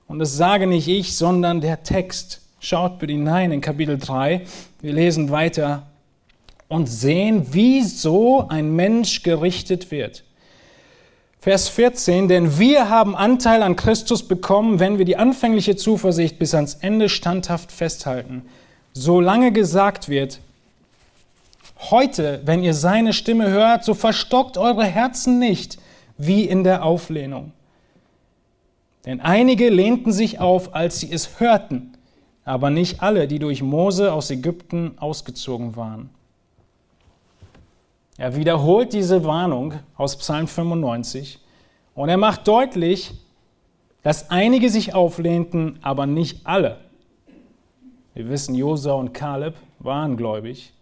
Und das sage nicht ich, sondern der Text. Schaut bitte hinein in Kapitel 3. Wir lesen weiter und sehen, wieso ein Mensch gerichtet wird. Vers 14, denn wir haben Anteil an Christus bekommen, wenn wir die anfängliche Zuversicht bis ans Ende standhaft festhalten. Solange gesagt wird, heute, wenn ihr seine Stimme hört, so verstockt eure Herzen nicht, wie in der Auflehnung. Denn einige lehnten sich auf, als sie es hörten, aber nicht alle, die durch Mose aus Ägypten ausgezogen waren. Er wiederholt diese Warnung aus Psalm 95 und er macht deutlich, dass einige sich auflehnten, aber nicht alle. Wir wissen, Josua und Kaleb waren gläubig.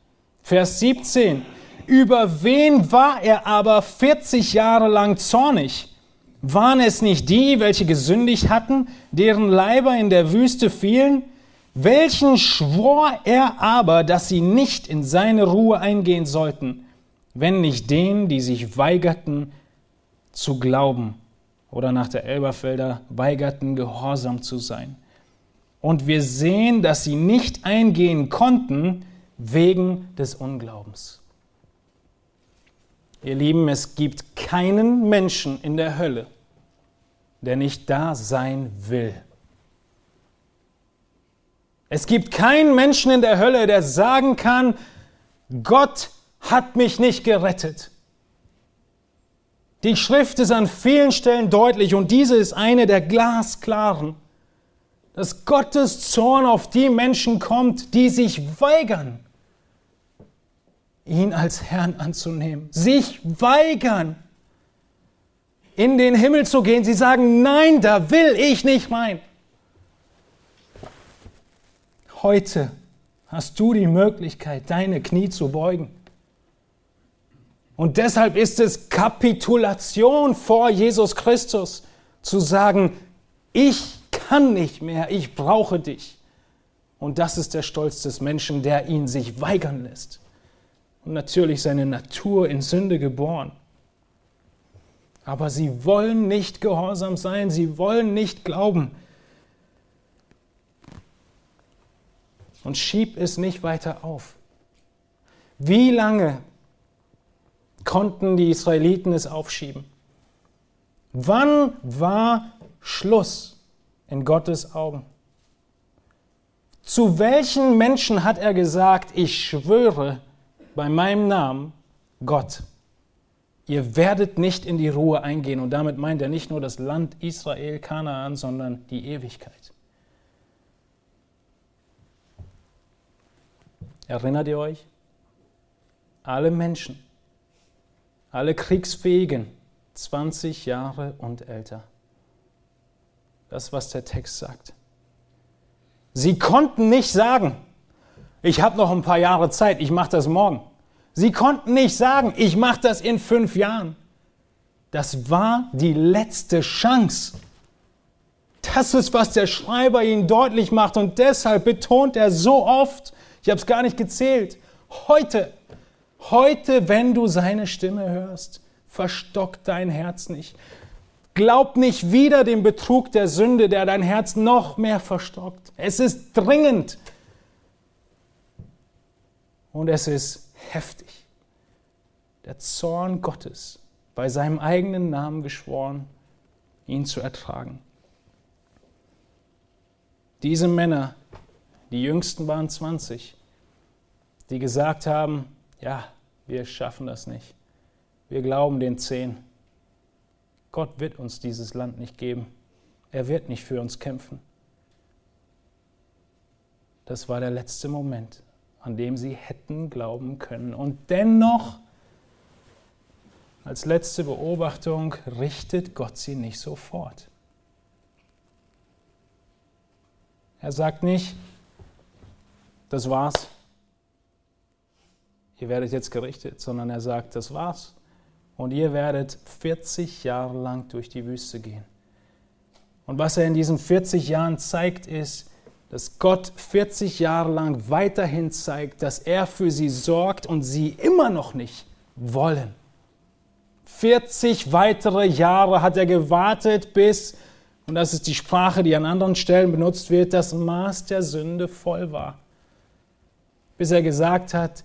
Vers 17. Über wen war er aber 40 Jahre lang zornig? Waren es nicht die, welche gesündigt hatten, deren Leiber in der Wüste fielen? Welchen schwor er aber, dass sie nicht in seine Ruhe eingehen sollten? Wenn nicht denen, die sich weigerten zu glauben oder nach der Elberfelder weigerten, gehorsam zu sein. Und wir sehen, dass sie nicht eingehen konnten wegen des Unglaubens. Ihr Lieben, es gibt keinen Menschen in der Hölle, der nicht da sein will. Es gibt keinen Menschen in der Hölle, der sagen kann, Gott hat mich nicht gerettet. Die Schrift ist an vielen Stellen deutlich und diese ist eine der glasklaren, dass Gottes Zorn auf die Menschen kommt, die sich weigern, ihn als Herrn anzunehmen, sich weigern, in den Himmel zu gehen. Sie sagen, nein, da will ich nicht rein. Heute hast du die Möglichkeit, deine Knie zu beugen und deshalb ist es Kapitulation vor Jesus Christus zu sagen, ich kann nicht mehr, ich brauche dich. Und das ist der Stolz des Menschen, der ihn sich weigern lässt. Und natürlich seine Natur in Sünde geboren. Aber sie wollen nicht gehorsam sein, sie wollen nicht glauben. Und schieb es nicht weiter auf. Wie lange konnten die Israeliten es aufschieben. Wann war Schluss in Gottes Augen? Zu welchen Menschen hat er gesagt, ich schwöre bei meinem Namen, Gott, ihr werdet nicht in die Ruhe eingehen. Und damit meint er nicht nur das Land Israel, Kanaan, sondern die Ewigkeit. Erinnert ihr euch? Alle Menschen, alle Kriegsfähigen, 20 Jahre und älter. Das, was der Text sagt. Sie konnten nicht sagen, ich habe noch ein paar Jahre Zeit, ich mache das morgen. Sie konnten nicht sagen, ich mache das in fünf Jahren. Das war die letzte Chance. Das ist, was der Schreiber ihnen deutlich macht und deshalb betont er so oft, ich habe es gar nicht gezählt, heute Heute, wenn du seine Stimme hörst, verstock dein Herz nicht. Glaub nicht wieder dem Betrug der Sünde, der dein Herz noch mehr verstockt. Es ist dringend. Und es ist heftig. Der Zorn Gottes, bei seinem eigenen Namen geschworen, ihn zu ertragen. Diese Männer, die jüngsten waren 20, die gesagt haben, ja, wir schaffen das nicht. Wir glauben den Zehn. Gott wird uns dieses Land nicht geben. Er wird nicht für uns kämpfen. Das war der letzte Moment, an dem sie hätten glauben können. Und dennoch, als letzte Beobachtung, richtet Gott sie nicht sofort. Er sagt nicht, das war's, ihr werdet jetzt gerichtet, sondern er sagt, das war's. Und ihr werdet 40 Jahre lang durch die Wüste gehen. Und was er in diesen 40 Jahren zeigt, ist, dass Gott 40 Jahre lang weiterhin zeigt, dass er für sie sorgt und sie immer noch nicht wollen. 40 weitere Jahre hat er gewartet, bis, und das ist die Sprache, die an anderen Stellen benutzt wird, das Maß der Sünde voll war. Bis er gesagt hat,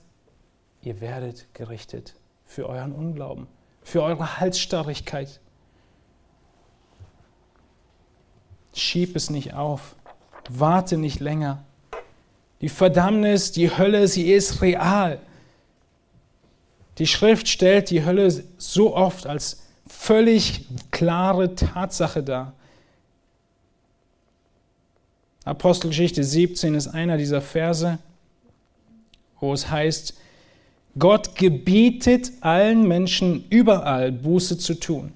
ihr werdet gerichtet für euren Unglauben, für eure Halsstarrigkeit. Schieb es nicht auf. Warte nicht länger. Die Verdammnis, die Hölle, sie ist real. Die Schrift stellt die Hölle so oft als völlig klare Tatsache dar. Apostelgeschichte 17 ist einer dieser Verse, wo es heißt, Gott gebietet allen Menschen überall Buße zu tun,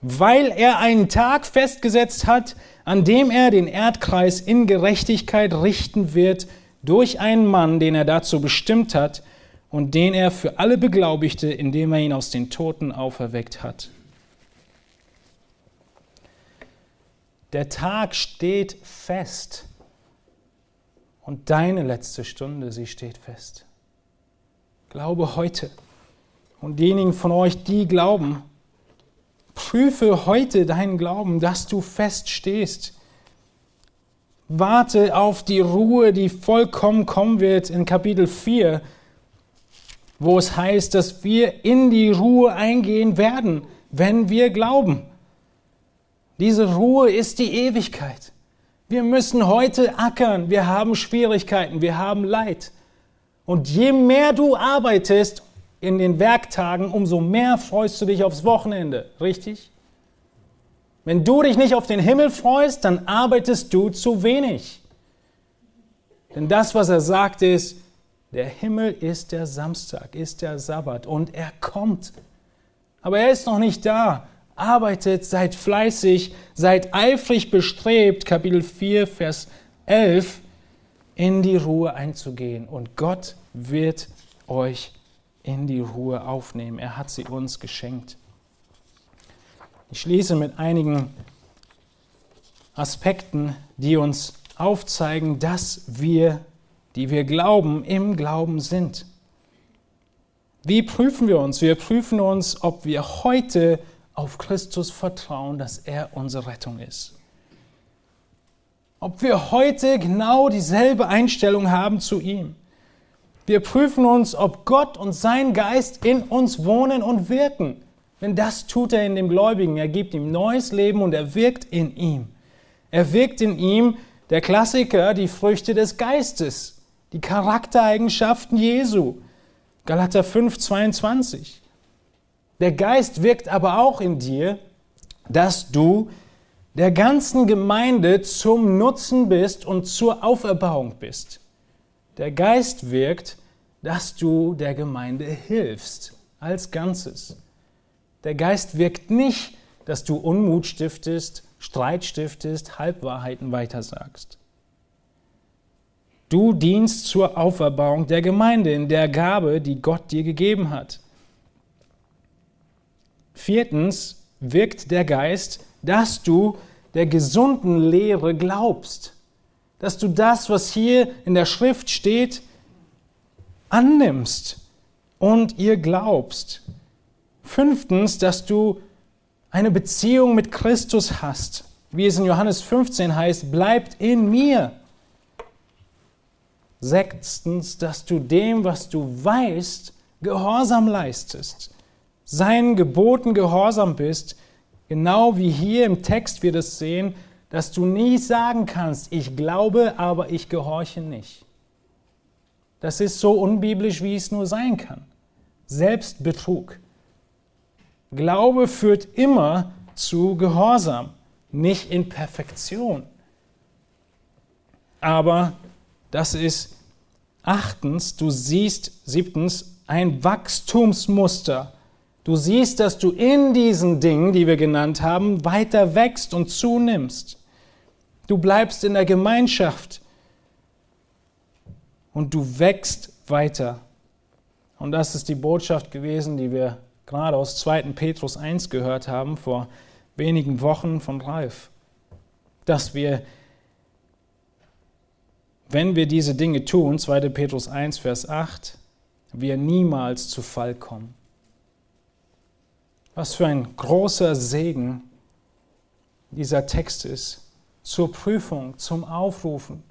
weil er einen Tag festgesetzt hat, an dem er den Erdkreis in Gerechtigkeit richten wird durch einen Mann, den er dazu bestimmt hat und den er für alle beglaubigte, indem er ihn aus den Toten auferweckt hat. Der Tag steht fest und deine letzte Stunde, sie steht fest. Glaube heute. Und diejenigen von euch, die glauben, prüfe heute deinen Glauben, dass du fest stehst. Warte auf die Ruhe, die vollkommen kommen wird in Kapitel 4, wo es heißt, dass wir in die Ruhe eingehen werden, wenn wir glauben. Diese Ruhe ist die Ewigkeit. Wir müssen heute ackern, wir haben Schwierigkeiten, wir haben Leid. Und je mehr du arbeitest in den Werktagen, umso mehr freust du dich aufs Wochenende, richtig? Wenn du dich nicht auf den Himmel freust, dann arbeitest du zu wenig. Denn das, was er sagt, ist, der Himmel ist der Samstag, ist der Sabbat und er kommt. Aber er ist noch nicht da. Arbeitet, seid fleißig, seid eifrig bestrebt, Kapitel 4, Vers 11, in die Ruhe einzugehen. Und Gott wird euch in die Ruhe aufnehmen. Er hat sie uns geschenkt. Ich schließe mit einigen Aspekten, die uns aufzeigen, dass wir, die wir glauben, im Glauben sind. Wie prüfen wir uns? Wir prüfen uns, ob wir heute auf Christus vertrauen, dass er unsere Rettung ist ob wir heute genau dieselbe Einstellung haben zu ihm. Wir prüfen uns, ob Gott und sein Geist in uns wohnen und wirken. Denn das tut er in dem Gläubigen. Er gibt ihm neues Leben und er wirkt in ihm. Er wirkt in ihm, der Klassiker, die Früchte des Geistes, die Charaktereigenschaften Jesu. Galater 5, 22. Der Geist wirkt aber auch in dir, dass du der ganzen Gemeinde zum Nutzen bist und zur Auferbauung bist. Der Geist wirkt, dass du der Gemeinde hilfst als Ganzes. Der Geist wirkt nicht, dass du Unmut stiftest, Streit stiftest, Halbwahrheiten weitersagst. Du dienst zur Auferbauung der Gemeinde in der Gabe, die Gott dir gegeben hat. Viertens wirkt der Geist dass du der gesunden Lehre glaubst. Dass du das, was hier in der Schrift steht, annimmst und ihr glaubst. Fünftens, dass du eine Beziehung mit Christus hast. Wie es in Johannes 15 heißt, bleibt in mir. Sechstens, dass du dem, was du weißt, Gehorsam leistest. Seinen Geboten gehorsam bist, genau wie hier im Text wir das sehen, dass du nie sagen kannst, ich glaube, aber ich gehorche nicht. Das ist so unbiblisch, wie es nur sein kann. Selbstbetrug. Glaube führt immer zu Gehorsam, nicht in Perfektion. Aber das ist achtens, du siehst siebtens ein Wachstumsmuster. Du siehst, dass du in diesen Dingen, die wir genannt haben, weiter wächst und zunimmst. Du bleibst in der Gemeinschaft und du wächst weiter. Und das ist die Botschaft gewesen, die wir gerade aus 2. Petrus 1 gehört haben, vor wenigen Wochen von Ralf. Dass wir, wenn wir diese Dinge tun, 2. Petrus 1, Vers 8, wir niemals zu Fall kommen. Was für ein großer Segen dieser Text ist zur Prüfung, zum Aufrufen.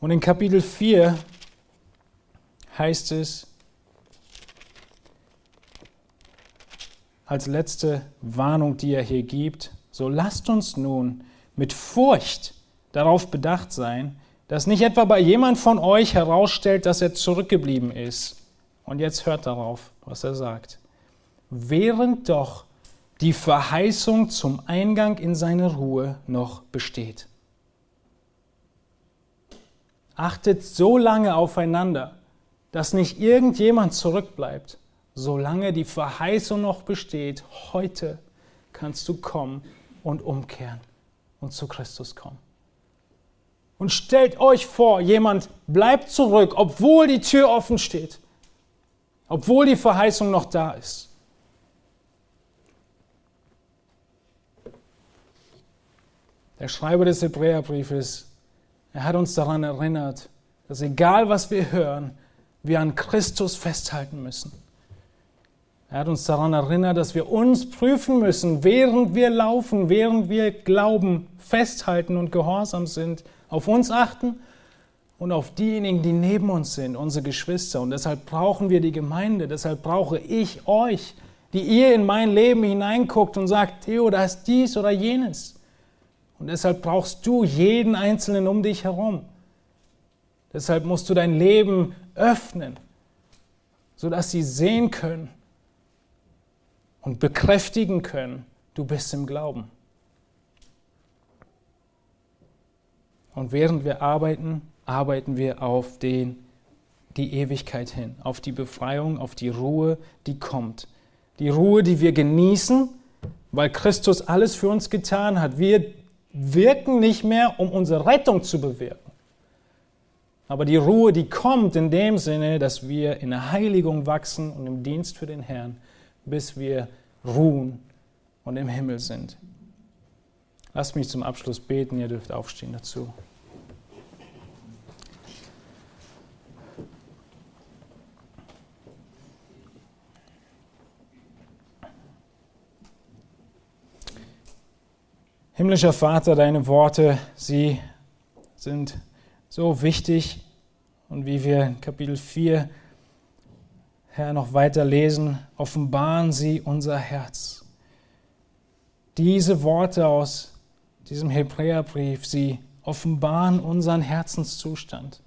Und in Kapitel 4 heißt es als letzte Warnung, die er hier gibt, so lasst uns nun mit Furcht darauf bedacht sein, dass nicht etwa bei jemand von euch herausstellt, dass er zurückgeblieben ist. Und jetzt hört darauf, was er sagt. Während doch die Verheißung zum Eingang in seine Ruhe noch besteht. Achtet so lange aufeinander, dass nicht irgendjemand zurückbleibt, solange die Verheißung noch besteht. Heute kannst du kommen und umkehren und zu Christus kommen. Und stellt euch vor, jemand bleibt zurück, obwohl die Tür offen steht, obwohl die Verheißung noch da ist. Der Schreiber des Hebräerbriefes, er hat uns daran erinnert, dass egal was wir hören, wir an Christus festhalten müssen. Er hat uns daran erinnert, dass wir uns prüfen müssen, während wir laufen, während wir glauben, festhalten und gehorsam sind auf uns achten und auf diejenigen, die neben uns sind, unsere Geschwister. Und deshalb brauchen wir die Gemeinde, deshalb brauche ich euch, die ihr in mein Leben hineinguckt und sagt, Theo, da ist dies oder jenes. Und deshalb brauchst du jeden Einzelnen um dich herum. Deshalb musst du dein Leben öffnen, sodass sie sehen können und bekräftigen können, du bist im Glauben. Und während wir arbeiten, arbeiten wir auf den, die Ewigkeit hin, auf die Befreiung, auf die Ruhe, die kommt. Die Ruhe, die wir genießen, weil Christus alles für uns getan hat. Wir wirken nicht mehr, um unsere Rettung zu bewirken. Aber die Ruhe, die kommt in dem Sinne, dass wir in der Heiligung wachsen und im Dienst für den Herrn, bis wir ruhen und im Himmel sind. Lasst mich zum Abschluss beten, ihr dürft aufstehen dazu. Himmlischer Vater, deine Worte, sie sind so wichtig und wie wir in Kapitel 4, Herr, noch weiter lesen, offenbaren sie unser Herz. Diese Worte aus diesem Hebräerbrief, sie offenbaren unseren Herzenszustand.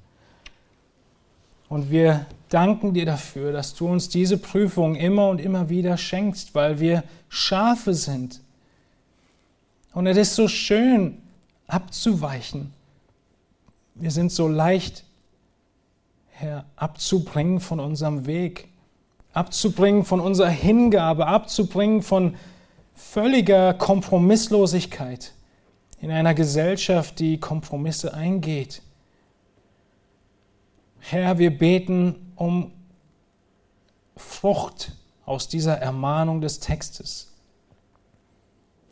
Und wir danken dir dafür, dass du uns diese Prüfung immer und immer wieder schenkst, weil wir Schafe sind. Und es ist so schön, abzuweichen. Wir sind so leicht, Herr, abzubringen von unserem Weg, abzubringen von unserer Hingabe, abzubringen von völliger Kompromisslosigkeit in einer Gesellschaft, die Kompromisse eingeht. Herr, wir beten um Frucht aus dieser Ermahnung des Textes.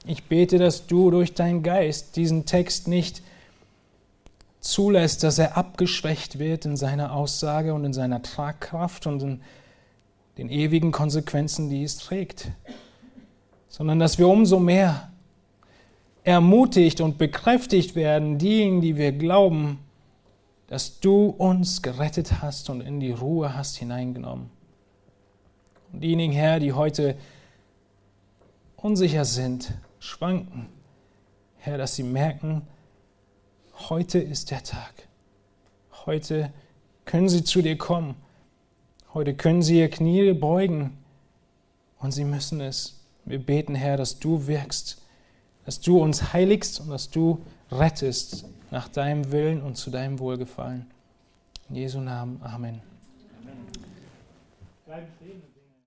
Ich bete, dass du durch deinen Geist diesen Text nicht zulässt, dass er abgeschwächt wird in seiner Aussage und in seiner Tragkraft und in den ewigen Konsequenzen, die es trägt, sondern dass wir umso mehr ermutigt und bekräftigt werden, diejenigen, die wir glauben, dass du uns gerettet hast und in die Ruhe hast hineingenommen. Und diejenigen, Herr, die heute unsicher sind, schwanken, Herr, dass sie merken, heute ist der Tag. Heute können sie zu dir kommen. Heute können sie ihr Knie beugen und sie müssen es. Wir beten, Herr, dass du wirkst, dass du uns heiligst und dass du rettest nach deinem Willen und zu deinem Wohlgefallen. In Jesu Namen. Amen. Amen.